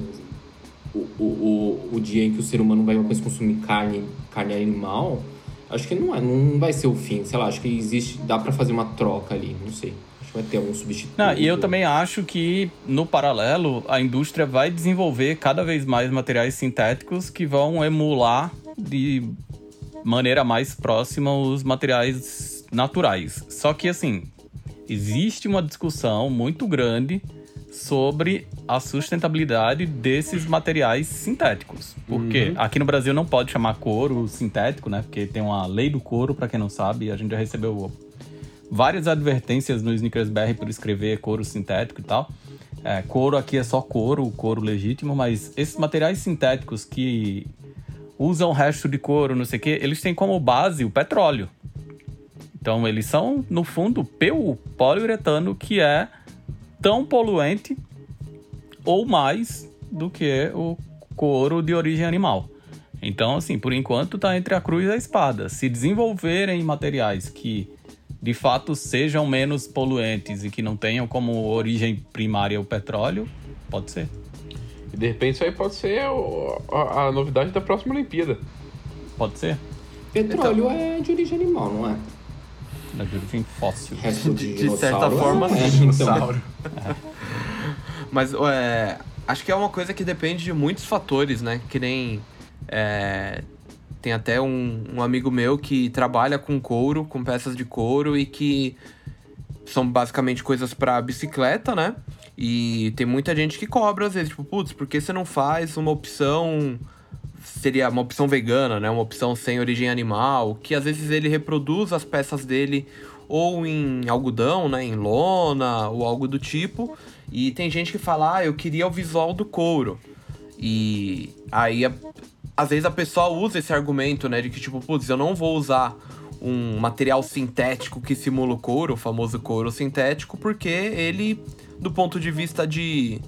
o, o, o, o dia em que o ser humano vai mais consumir carne, carne animal, acho que não, é, não vai ser o fim. Sei lá, acho que existe. Dá pra fazer uma troca ali, não sei. Vai ter algum substituto. Não, e eu também acho que, no paralelo, a indústria vai desenvolver cada vez mais materiais sintéticos que vão emular de maneira mais próxima os materiais naturais. Só que, assim, existe uma discussão muito grande sobre a sustentabilidade desses materiais sintéticos. Porque aqui no Brasil não pode chamar couro sintético, né? Porque tem uma lei do couro, para quem não sabe, a gente já recebeu várias advertências no Snickers BR por escrever couro sintético e tal. É, couro aqui é só couro, couro legítimo, mas esses materiais sintéticos que usam resto de couro, não sei o quê, eles têm como base o petróleo. Então eles são, no fundo, PU, poliuretano, que é tão poluente ou mais do que o couro de origem animal. Então, assim, por enquanto está entre a cruz e a espada. Se desenvolverem materiais que de fato sejam menos poluentes e que não tenham como origem primária o petróleo, pode ser. E de repente isso aí pode ser o- a, a novidade da próxima Olimpíada. Pode ser. Petróleo é de origem animal, não é? Da de origem fóssil. Resto De- de, de certa dinossauro, forma, é, sim. então. Mas é, acho que é uma coisa que depende de muitos fatores, né? Que nem. é, tem até um, um amigo meu que trabalha com couro, com peças de couro e que são basicamente coisas pra bicicleta, né? E tem muita gente que cobra às vezes, tipo, putz, por que você não faz uma opção. Seria uma opção vegana, né? Uma opção sem origem animal, que às vezes ele reproduz as peças dele ou em algodão, né? Em lona ou algo do tipo. E tem gente que fala, ah, eu queria o visual do couro. E aí, a- às vezes a pessoa usa esse argumento, né? De que, tipo, putz, eu não vou usar um material sintético que simula o couro, o famoso couro sintético, porque ele, do ponto de vista de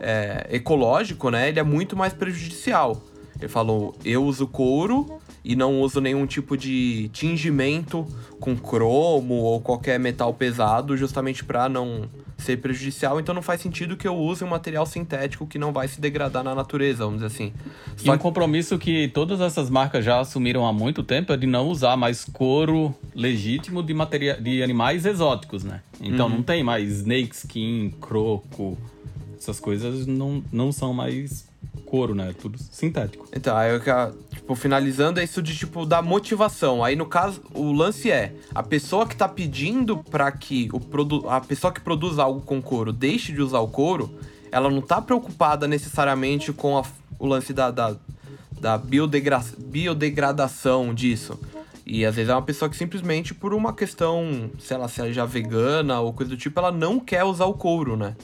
é, ecológico, né? Ele é muito mais prejudicial. Ele falou, eu uso couro e não uso nenhum tipo de tingimento com cromo ou qualquer metal pesado, justamente para não ser prejudicial. Então não faz sentido que eu use um material sintético que não vai se degradar na natureza, vamos dizer assim. E Só um compromisso que todas essas marcas já assumiram há muito tempo é de não usar mais couro legítimo de, materia de animais exóticos, né? Então não tem mais snake skin, croco, essas coisas não, não são mais couro, né? É tudo sintético. Então, aí eu tipo, finalizando é isso de, tipo, da motivação. Aí, no caso, o lance é, a pessoa que tá pedindo pra que o produ a pessoa que produz algo com couro deixe de usar o couro, ela não tá preocupada necessariamente com a- o lance da, da, da biodegra biodegradação disso. E às vezes é uma pessoa que simplesmente por uma questão, sei lá, se ela já é vegana ou coisa do tipo, ela não quer usar o couro, né?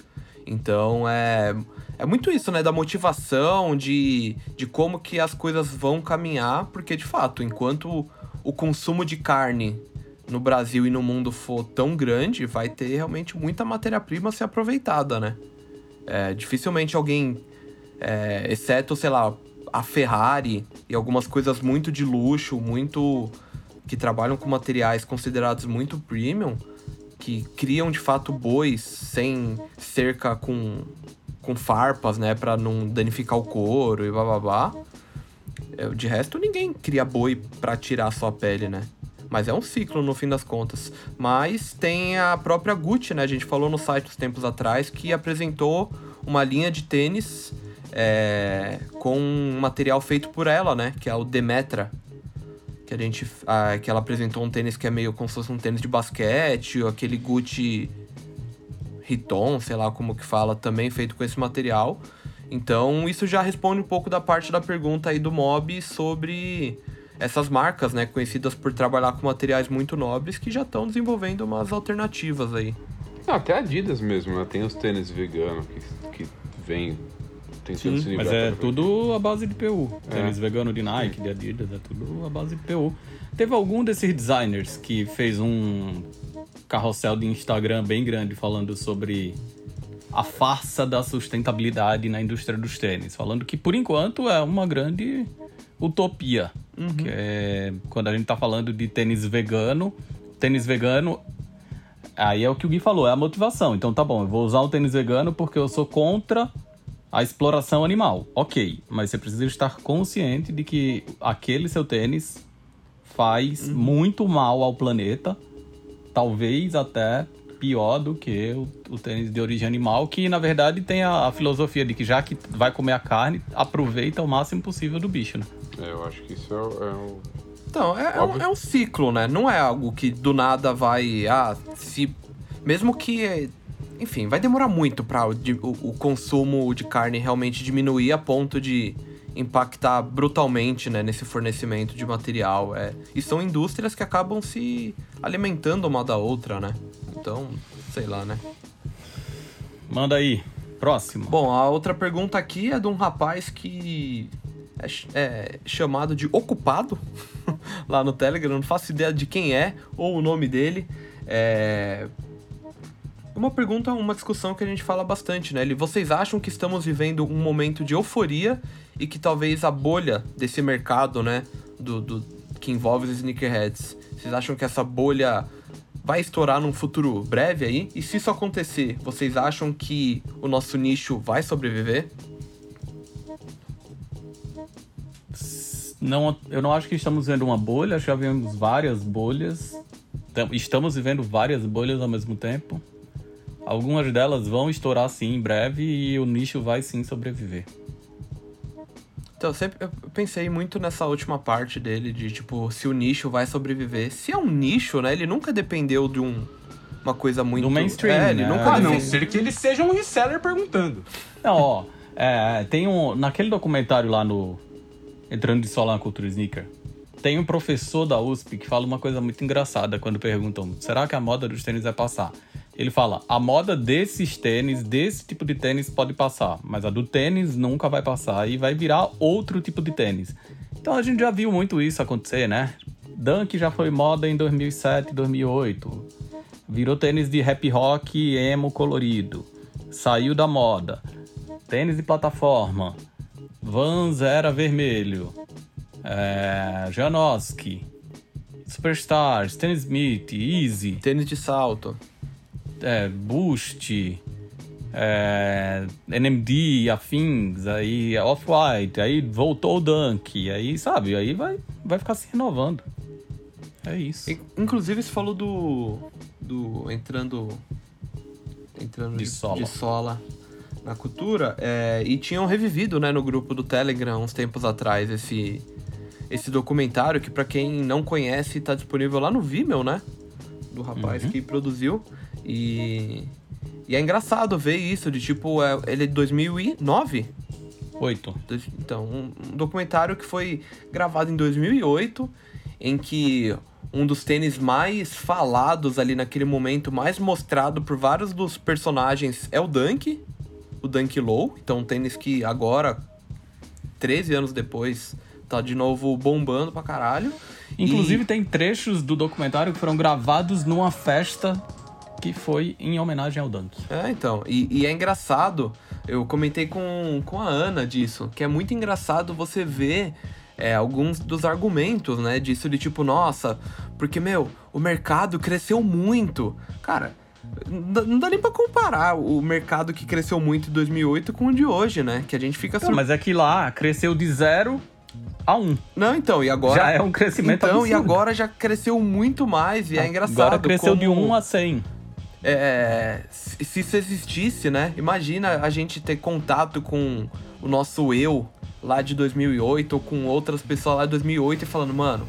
Então é, é muito isso, né? Da motivação, de, de como que as coisas vão caminhar, porque de fato, enquanto o consumo de carne no Brasil e no mundo for tão grande, vai ter realmente muita matéria-prima a ser aproveitada, né? É, dificilmente alguém, é, exceto, sei lá, a Ferrari e algumas coisas muito de luxo, muito. que trabalham com materiais considerados muito premium, que criam de fato bois sem cerca com, com farpas, né, Pra não danificar o couro e bababá. É, De resto, ninguém cria boi pra tirar a sua pele, né? Mas é um ciclo no fim das contas. Mas tem a própria Gucci, né? A gente falou no site uns tempos atrás que apresentou uma linha de tênis é, com um material feito por ela, né? Que é o Demetra. Que a gente. ah, que ela apresentou um tênis que é meio como se fosse um tênis de basquete, ou aquele Gucci Riton, sei lá como que fala, também feito com esse material. Então, isso já responde um pouco da parte da pergunta aí do Mob sobre essas marcas, né, conhecidas por trabalhar com materiais muito nobres que já estão desenvolvendo umas alternativas aí. Não, até a Adidas mesmo, né? Tem os tênis veganos que, que vem tentando se livrar. Mas é tudo a base de PU. É. Tênis vegano de Nike, de Adidas, é tudo a base de PU. Teve algum desses designers que fez um carrossel de Instagram bem grande falando sobre a farsa da sustentabilidade na indústria dos tênis, falando que por enquanto é uma grande utopia. Que é quando a gente tá falando de tênis vegano, tênis vegano Aí é o que o Gui falou, é a motivação. Então tá bom, eu vou usar o tênis vegano porque eu sou contra a exploração animal. Ok, mas você precisa estar consciente de que aquele seu tênis faz muito mal ao planeta, talvez até pior do que o, o tênis de origem animal, que na verdade tem a, a filosofia de que já que vai comer a carne, aproveita o máximo possível do bicho, né? É, eu acho que isso é, o- é o. Então, é, é um, é um ciclo, né? Não é algo que do nada vai. Ah, se. Mesmo que. Enfim, vai demorar muito para o- o consumo de carne realmente diminuir a ponto de impactar brutalmente né, nesse fornecimento de material. É, e são indústrias que acabam se alimentando uma da outra, né? Então, sei lá, né? Manda aí, próximo. Bom, a outra pergunta aqui é de um rapaz que é, é chamado de ocupado lá no Telegram, não faço ideia de quem é ou o nome dele. É. Uma pergunta, uma discussão que a gente fala bastante, né? Vocês acham que estamos vivendo um momento de euforia e que talvez a bolha desse mercado, né, do, do que envolve os sneakerheads, vocês acham que essa bolha vai estourar num futuro breve aí? E se isso acontecer, vocês acham que o nosso nicho vai sobreviver? Não, eu não acho que estamos vendo uma bolha, já vimos várias bolhas. Estamos vivendo várias bolhas ao mesmo tempo. Algumas delas vão estourar sim em breve e o nicho vai sim sobreviver. Então, eu sempre eu pensei muito nessa última parte dele, de tipo, se o nicho vai sobreviver. Se é um nicho, né? Ele nunca dependeu de um, uma coisa muito. Do mainstream. É, ele né? nunca A não ser que ele seja um reseller perguntando. Não, ó, é, tem um. Naquele documentário lá no. Entrando de Solar na Cultura Sneaker, tem um professor da USP que fala uma coisa muito engraçada quando perguntam: será que a moda dos tênis vai passar? Ele fala: a moda desses tênis, desse tipo de tênis, pode passar, mas a do tênis nunca vai passar e vai virar outro tipo de tênis. Então a gente já viu muito isso acontecer, né? Dunk já foi moda em 2007, 2008. Virou tênis de rap rock emo colorido. Saiu da moda. Tênis de plataforma. Vans era vermelho. É, Janoski. Superstar, Stan Smith, Easy, Tênis de salto. É, Boost, é, NMD, afins, aí Off-White, aí voltou o Dunk, aí sabe, aí vai, vai ficar se renovando. É isso. In- Inclusive, você falou do. do. entrando. entrando De sola. de sola na cultura. é, e tinham revivido, né, no grupo do Telegram uns tempos atrás esse. esse documentário que, pra quem não conhece, tá disponível lá no Vimeo, né? Do rapaz que produziu. E. E é engraçado ver isso, de tipo, é, ele é de 2009, Oito. Dois- Então, um, um documentário que foi gravado em 2008, em que um dos tênis mais falados ali naquele momento, mais mostrado por vários dos personagens é o Dunk, o Dunk Low. Então, um tênis que agora, 13 anos depois, tá de novo bombando pra caralho. Inclusive, tem trechos do documentário que foram gravados numa festa que foi em homenagem ao Dunk. É, então. E, e é engraçado, eu comentei com, com a Ana disso, que é muito engraçado você ver é, alguns dos argumentos, né? Disso de tipo, nossa, porque, meu, o mercado cresceu muito. Cara, não dá- não nem pra comparar o mercado que cresceu muito em 2008 com o de hoje, né? Que a gente fica... Não, sur- mas é que lá cresceu de zero a um. Não, então, e agora... Já é um crescimento Então, absurdo. e agora já cresceu muito mais, e é engraçado Agora cresceu de como- 1 a 100. É, se isso existisse, né? Imagina a gente ter contato com o nosso eu lá de 2008 ou com outras pessoas lá de 2008 e falando, mano,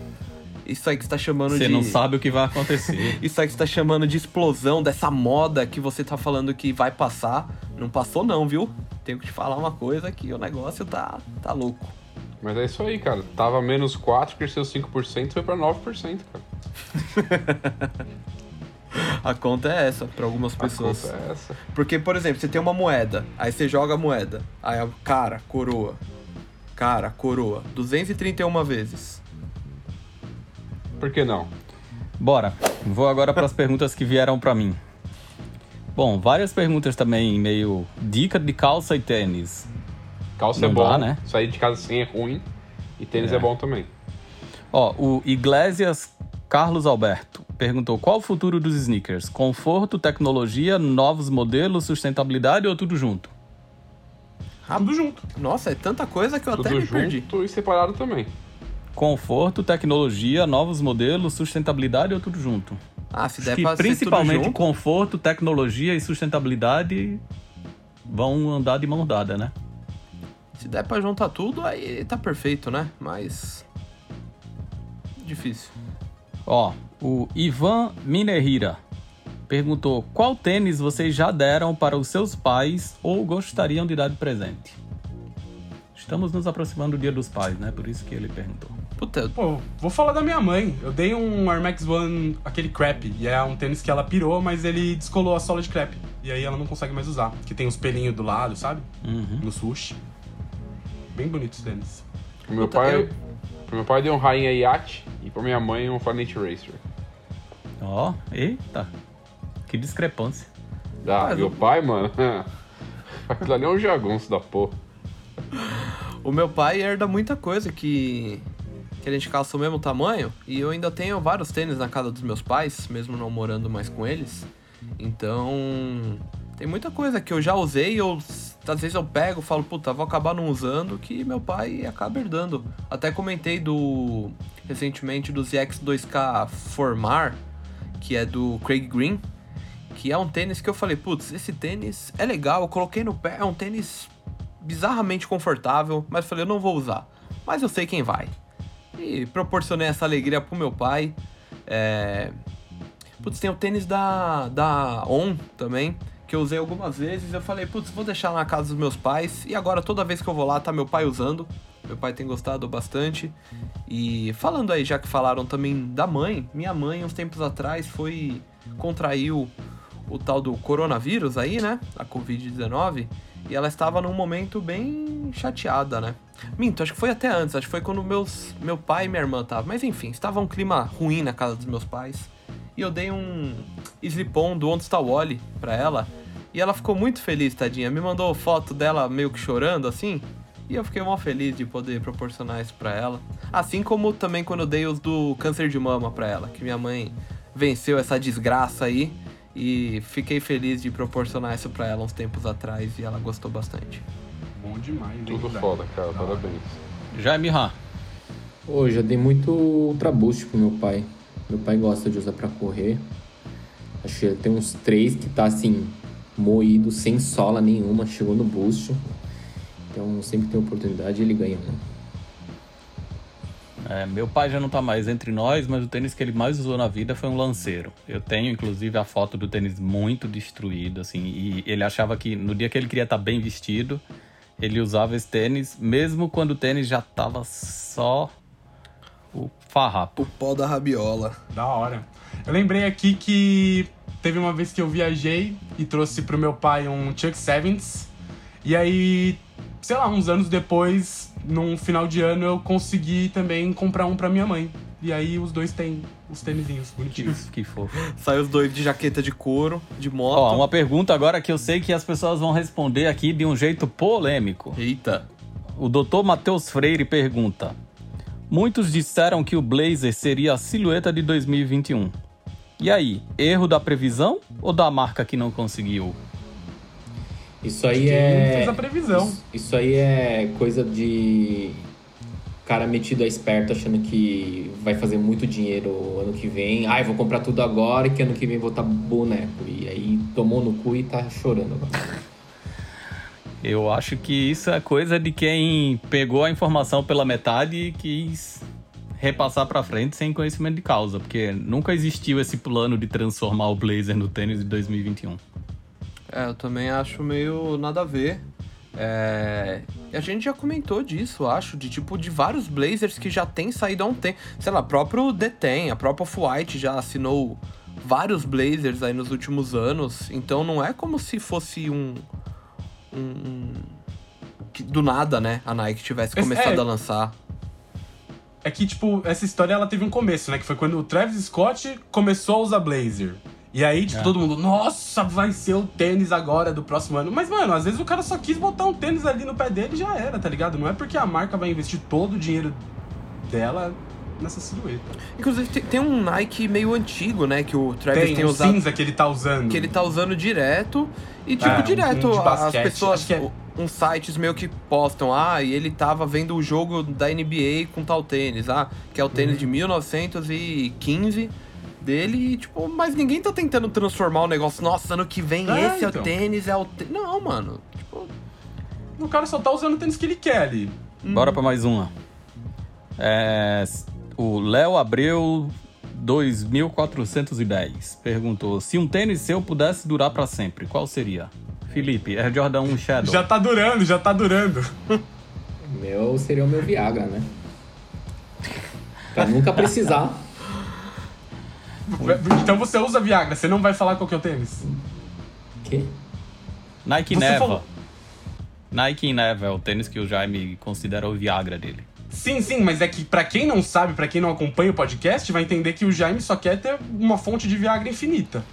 isso aí que você tá chamando Você de. não sabe o que vai acontecer. Isso aí que você tá chamando de explosão dessa moda que você tá falando que vai passar. Não passou, não, viu? Tenho que te falar uma coisa que o negócio tá, tá louco. Mas é isso aí, cara. Tava menos 4, cresceu 5%, foi pra 9%, cara. A conta é essa pra algumas A pessoas. conta é essa. Porque, por exemplo, você tem uma moeda, aí você joga a moeda, aí a cara, coroa, cara, coroa, 231 vezes. Por que não? Bora. Vou agora para as perguntas que vieram para mim. Bom, várias perguntas também, meio dica de calça e tênis. Calça Não é bom, dá, né? sair de casa sem é ruim. E tênis é, É. bom também. Ó, o Iglesias Carlos Alberto perguntou qual o futuro dos sneakers? Conforto, tecnologia, novos modelos, sustentabilidade ou tudo junto? Tudo junto. Nossa, é tanta coisa que eu até Tudo me perdi. junto e separado também. Conforto, tecnologia, novos modelos, sustentabilidade ou tudo junto? Ah, se Acho der que pra ser tudo principalmente junto, conforto, tecnologia e sustentabilidade vão andar de mão dada, né? se der pra juntar tudo, aí tá perfeito, né? Mas... Difícil. Ó, o Ivan Minerira perguntou qual tênis vocês já deram para os seus pais ou gostariam de dar de presente? Estamos nos aproximando do Dia dos Pais, né? Por isso que ele perguntou. Puta, Pô, vou falar da minha mãe. Eu dei um Air Max One, aquele crepe. E é um tênis que ela pirou, mas ele descolou a sola de crepe. E aí ela não consegue mais usar. Que tem os pelinhos do lado, sabe? Uhum. No sushi. Bem bonito esse tênis. O meu Puta, pai eu- Pro meu pai deu um Rainha Yacht e pra minha mãe um Planet Racer. Ó, eita. Que discrepância. Ah, Mas meu o- pai, mano. Aquilo ali é um jagunço da porra. O meu pai herda muita coisa que, que a gente calça o mesmo tamanho. E eu ainda tenho vários tênis na casa dos meus pais, mesmo não morando mais com eles. Então, tem muita coisa que eu já usei. Eu, às vezes eu pego e falo, puta, vou acabar não usando, que meu pai acaba herdando. Até comentei do recentemente do ZX2K Formar, que é do Craig Green. Que é um tênis que eu falei, putz, esse tênis é legal, eu coloquei no pé, é um tênis bizarramente confortável, mas falei, eu não vou usar. Mas eu sei quem vai. E proporcionei essa alegria pro meu pai. É... Putz, tem o tênis da, da On também, que eu usei algumas vezes. Eu falei, putz, vou deixar na casa dos meus pais. E agora, toda vez que eu vou lá, tá meu pai usando. Meu pai tem gostado bastante. E falando aí, já que falaram também da mãe, minha mãe, uns tempos atrás, foi. contraiu o tal do coronavírus aí, né? A Covid-19. E ela estava num momento bem chateada, né? Minto, acho que foi até antes, acho que foi quando meus, meu pai e minha irmã estavam. Mas enfim, estava um clima ruim na casa dos meus pais. E eu dei um slip-on do Onde Está o Wally pra ela. E ela ficou muito feliz, tadinha. Me mandou foto dela meio que chorando, assim. E eu fiquei mó feliz de poder proporcionar isso pra ela. Assim como também quando eu dei os do câncer de mama pra ela. Que minha mãe venceu essa desgraça aí. E fiquei feliz de proporcionar isso pra ela uns tempos atrás. E ela gostou bastante. Bom demais, hein, Tudo foda, cara. Parabéns. Jaime Han. Pô, já dei muito Ultra Boost pro meu pai. Meu pai gosta de usar pra correr. Acho que tem uns três que tá assim, moído, sem sola nenhuma, chegou no boost. Então sempre tem oportunidade e ele ganha um. É, meu pai já não tá mais entre nós, mas o tênis que ele mais usou na vida foi um lanceiro. Eu tenho, inclusive, a foto do tênis muito destruído, assim, e ele achava que no dia que ele queria estar bem vestido, ele usava esse tênis, mesmo quando o tênis já tava só o farrapo. O pó da rabiola. Da hora. Eu lembrei aqui que teve uma vez que eu viajei e trouxe pro meu pai um Chuck Sevens. E aí, sei lá, uns anos depois, num final de ano, eu consegui também comprar um pra minha mãe. E aí os dois têm os tênisinhos Que, bonitinhos. que fofo. Saiu os dois de jaqueta de couro, de moto. Ó, uma pergunta agora que eu sei que as pessoas vão responder aqui de um jeito polêmico. Eita. O doutor Matheus Freire pergunta: Muitos disseram que o Blazer seria a silhueta de 2021. E aí, erro da previsão ou da marca que não conseguiu? Isso aí é. fez a previsão. Isso, isso aí é coisa de cara metido a esperto achando que vai fazer muito dinheiro ano que vem. Ai, vou comprar tudo agora e que ano que vem vou estar boneco. E aí tomou no cu e tá chorando agora. Eu acho que isso é coisa de quem pegou a informação pela metade e quis repassar pra frente sem conhecimento de causa, porque nunca existiu esse plano de transformar o Blazer no tênis de 2021. É, eu também acho meio nada a ver. É... E a gente já comentou disso, acho, de tipo, de vários Blazers que já tem saído há um tempo. Sei lá, próprio Deten, a própria Off-White já assinou vários Blazers aí nos últimos anos. Então não é como se fosse um. um, um- que do nada, né? A Nike tivesse Esse- começado é. a lançar. É que, tipo, essa história ela teve um começo, né? Que foi quando o Travis Scott começou a usar Blazer. E aí, tipo, É. todo mundo, nossa, vai ser o tênis agora do próximo ano. Mas, mano, às vezes o cara só quis botar um tênis ali no pé dele e já era, tá ligado? Não é porque a marca vai investir todo o dinheiro dela nessa silhueta. Inclusive, tem, tem um Nike meio antigo, né? Que o Travis Tem, tem, um usado. cinza que ele tá usando. que ele tá usando direto. E, tipo, É, direto, um as pessoas, Acho que é- uns sites meio que postam, ah, e ele tava vendo o jogo da NBA com tal tênis, ah, que é o tênis Uhum. de 1915 dele, e, tipo, mas ninguém tá tentando transformar o negócio, nossa, ano que vem É, esse é então. o tênis, é o tênis. Não, mano, tipo, O cara só tá usando o tênis que ele quer ali. Bora pra mais uma. É, o Léo Abreu 2410 perguntou: se um tênis seu pudesse durar pra sempre, qual seria? Felipe, Air Jordan 1 Shadow. Já tá durando, já tá durando. O meu seria o meu Viagra, né? Pra nunca precisar. Então você usa Viagra, você não vai falar qual que é o tênis. Que? Nike Você Neva. falou- Nike Neva é o tênis que o Jaime considera o Viagra dele. Sim, sim, mas é que pra quem não sabe, pra quem não acompanha o podcast, vai entender que o Jaime só quer ter uma fonte de Viagra infinita.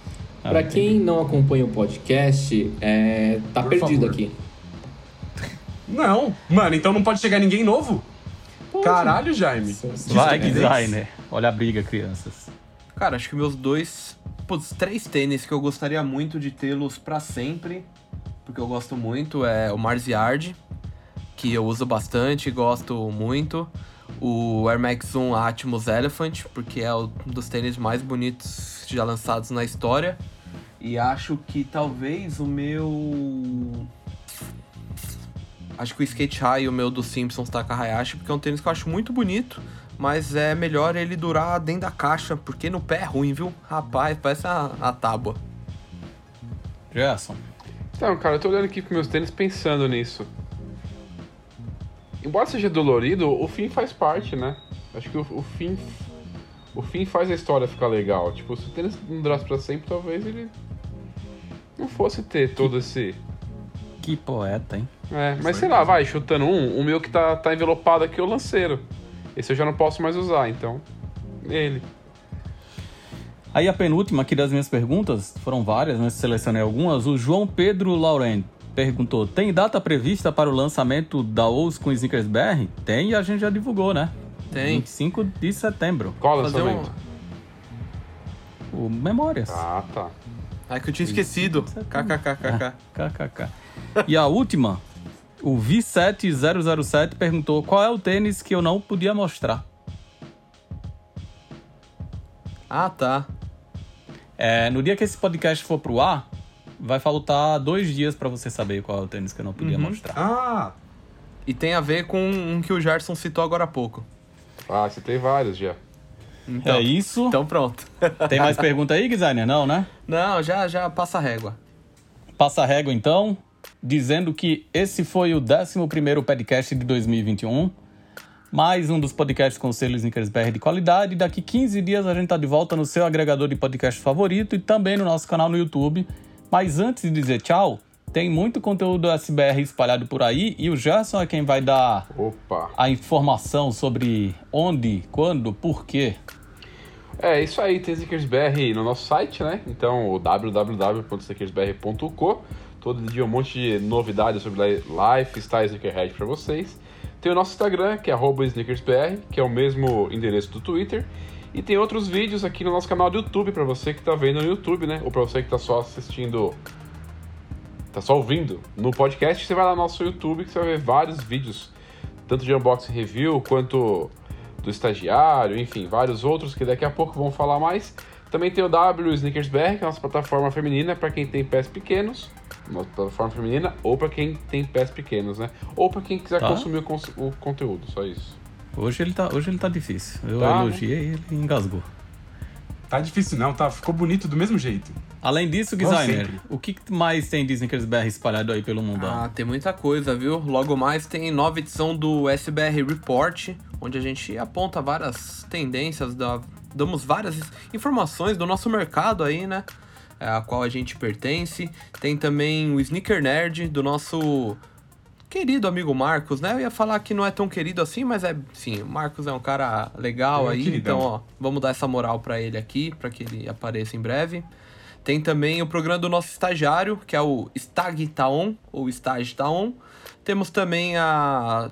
Ah, Pra quem não acompanha o podcast, é, tá Por perdido favor. aqui. Não, mano, então não pode chegar ninguém novo? Caralho, Jaime. Vai, designer. Olha a briga, crianças. Cara, acho que meus dois. Putz, três tênis que eu gostaria muito de tê-los pra sempre. Porque eu gosto muito. É o Mars Yard, que eu uso bastante, gosto muito. O Air Max 1 Atmos Elephant, porque é um dos tênis mais bonitos já lançados na história. E acho que talvez o meu. Acho que o Skate High, o meu do Simpsons Taka Hayashi, porque é um tênis que eu acho muito bonito, mas é melhor ele durar dentro da caixa, porque no pé é ruim, viu? Rapaz, parece a, a tábua. Gerson. Então, cara, eu tô olhando aqui pros meus tênis pensando nisso. Embora seja dolorido, o fim faz parte, né? Acho que o, o fim. O fim faz a história ficar legal. Tipo, se o tênis não durasse pra sempre, talvez ele. Não fosse ter todo esse. Que poeta, hein? É, mas sei lá, vai, chutando um, o meu que tá, tá envelopado aqui é o lanceiro. Esse eu já não posso mais usar, então. Ele. Aí a penúltima aqui das minhas perguntas, foram várias, mas selecionei algumas. O João Pedro Laurent perguntou: tem data prevista para o lançamento da OUS com Snickers BR? Tem e a gente já divulgou, né? Tem. 25 de setembro. Qual Fazer um... lançamento? O Memórias. Ah, tá. Ai, que eu tinha esquecido. KKKKK. KKK. E a última, o V7007 perguntou qual é o tênis que eu não podia mostrar. Ah, tá. É, no dia que esse podcast for pro ar, vai faltar dois dias pra você saber qual é o tênis que eu não podia Uhum. mostrar. Ah, E tem a ver com um que o Gerson citou agora há pouco. Ah, citei vários já. Então, é isso. então pronto. Tem mais pergunta aí, designer? Não, né? Não, já, já passa a régua. Passa a régua então, dizendo que esse foi o 11º podcast de 2021. Mais um dos podcasts com selo Snickers BR de qualidade. Daqui 15 dias a gente tá de volta no seu agregador de podcast favorito e também no nosso canal no YouTube. Mas antes de dizer tchau, tem muito conteúdo SBR espalhado por aí e o Gerson é quem vai dar Opa. a informação sobre onde, quando, por quê. É, isso aí, tem Snickers BR no nosso site, né? Então, o www.snickersbr.co. Todo dia um monte de novidades sobre li- lifestyle sneakerhead pra vocês. Tem o nosso Instagram, que é sneakersbr, que é o mesmo endereço do Twitter. E tem outros vídeos aqui no nosso canal do YouTube, pra você que tá vendo no YouTube, né? Ou pra você que tá só assistindo, tá só ouvindo no podcast, você vai lá no nosso YouTube que você vai ver vários vídeos, tanto de unboxing review quanto do estagiário, enfim, vários outros que daqui a pouco vão falar mais. Também tem o W Sneakers BR, que é a nossa plataforma feminina para quem tem pés pequenos, nossa plataforma feminina, ou para quem tem pés pequenos, né? Ou para quem quiser Tá. consumir o, cons- o conteúdo, só isso. Hoje ele tá, hoje ele tá difícil. Eu Tá, né? elogiei e ele engasgou. tá difícil não, tá? Ficou bonito do mesmo jeito. Além disso, designer, o que mais tem de Snickers BR espalhado aí pelo mundão? Ah, tem muita coisa, viu? Logo mais tem nova edição do SBR Report, onde a gente aponta várias tendências, dá- damos várias informações do nosso mercado aí, né? É, A qual a gente pertence. Tem também o Sneaker Nerd, do nosso querido amigo Marcos, né? Eu ia falar que não é tão querido assim, mas é, sim, o Marcos é um cara legal É aí, queridão. então, ó, vamos dar essa moral pra ele aqui, pra que ele apareça em breve. Tem também o programa do nosso estagiário, que é o Stag Taon, ou Stage Taon. Temos também a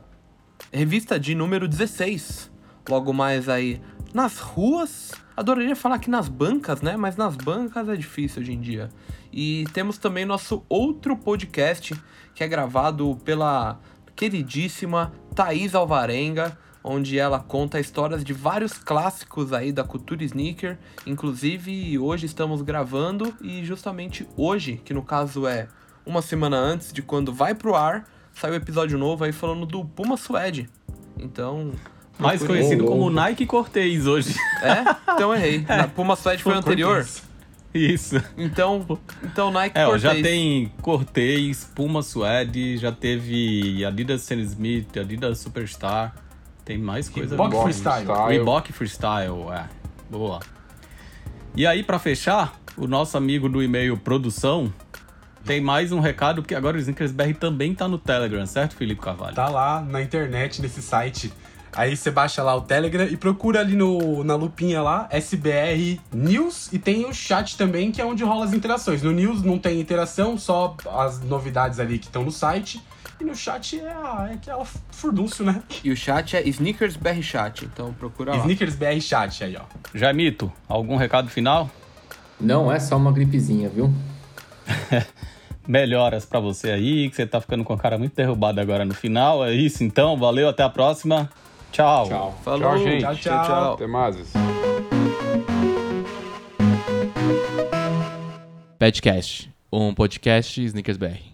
revista de número 16, logo mais aí nas ruas. Adoraria falar que nas bancas, né? Mas nas bancas é difícil hoje em dia. E temos também nosso outro podcast, que é gravado pela queridíssima Thaís Alvarenga, onde ela conta histórias de vários clássicos aí da cultura sneaker. Inclusive, hoje estamos gravando e justamente hoje, que no caso é uma semana antes de quando vai pro ar, sai o episódio novo aí falando do Puma Suede. Então. Mais conhecido como. Nike Cortez hoje. É? Então errei. Na Puma Suede foi o anterior. Cortez. Isso. Então, então Nike É, ó, Cortez. já tem Cortez, Puma Suede, já teve Adidas Sam Smith, Adidas Superstar. Tem mais coisa. Reebok boa. Freestyle. Reebok Freestyle, é. Boa. E aí, pra fechar, o nosso amigo do e-mail produção tem mais um recado, porque agora o Snickers BR também tá no Telegram, certo, Felipe Carvalho? Tá lá na internet, nesse site. Aí você baixa lá o Telegram e procura ali no, na lupinha lá, SBR News, e tem o chat também, que é onde rola as interações. No News não tem interação, só as novidades ali que estão no site. E no chat é, a, é aquela furdúncio, né? E o chat é Sneakers BR Chat, então procura lá. Sneakers BR Chat aí, ó. Jaimito, algum recado final? Não é só uma gripezinha, viu? Melhoras pra você aí, que você tá ficando com a cara muito derrubada agora no final. É isso então, valeu, até a próxima. Tchau. Tchau. Falou, Tchau, gente. Tchau, tchau. tchau. Até mais. Petcast, um podcast Snickers BR.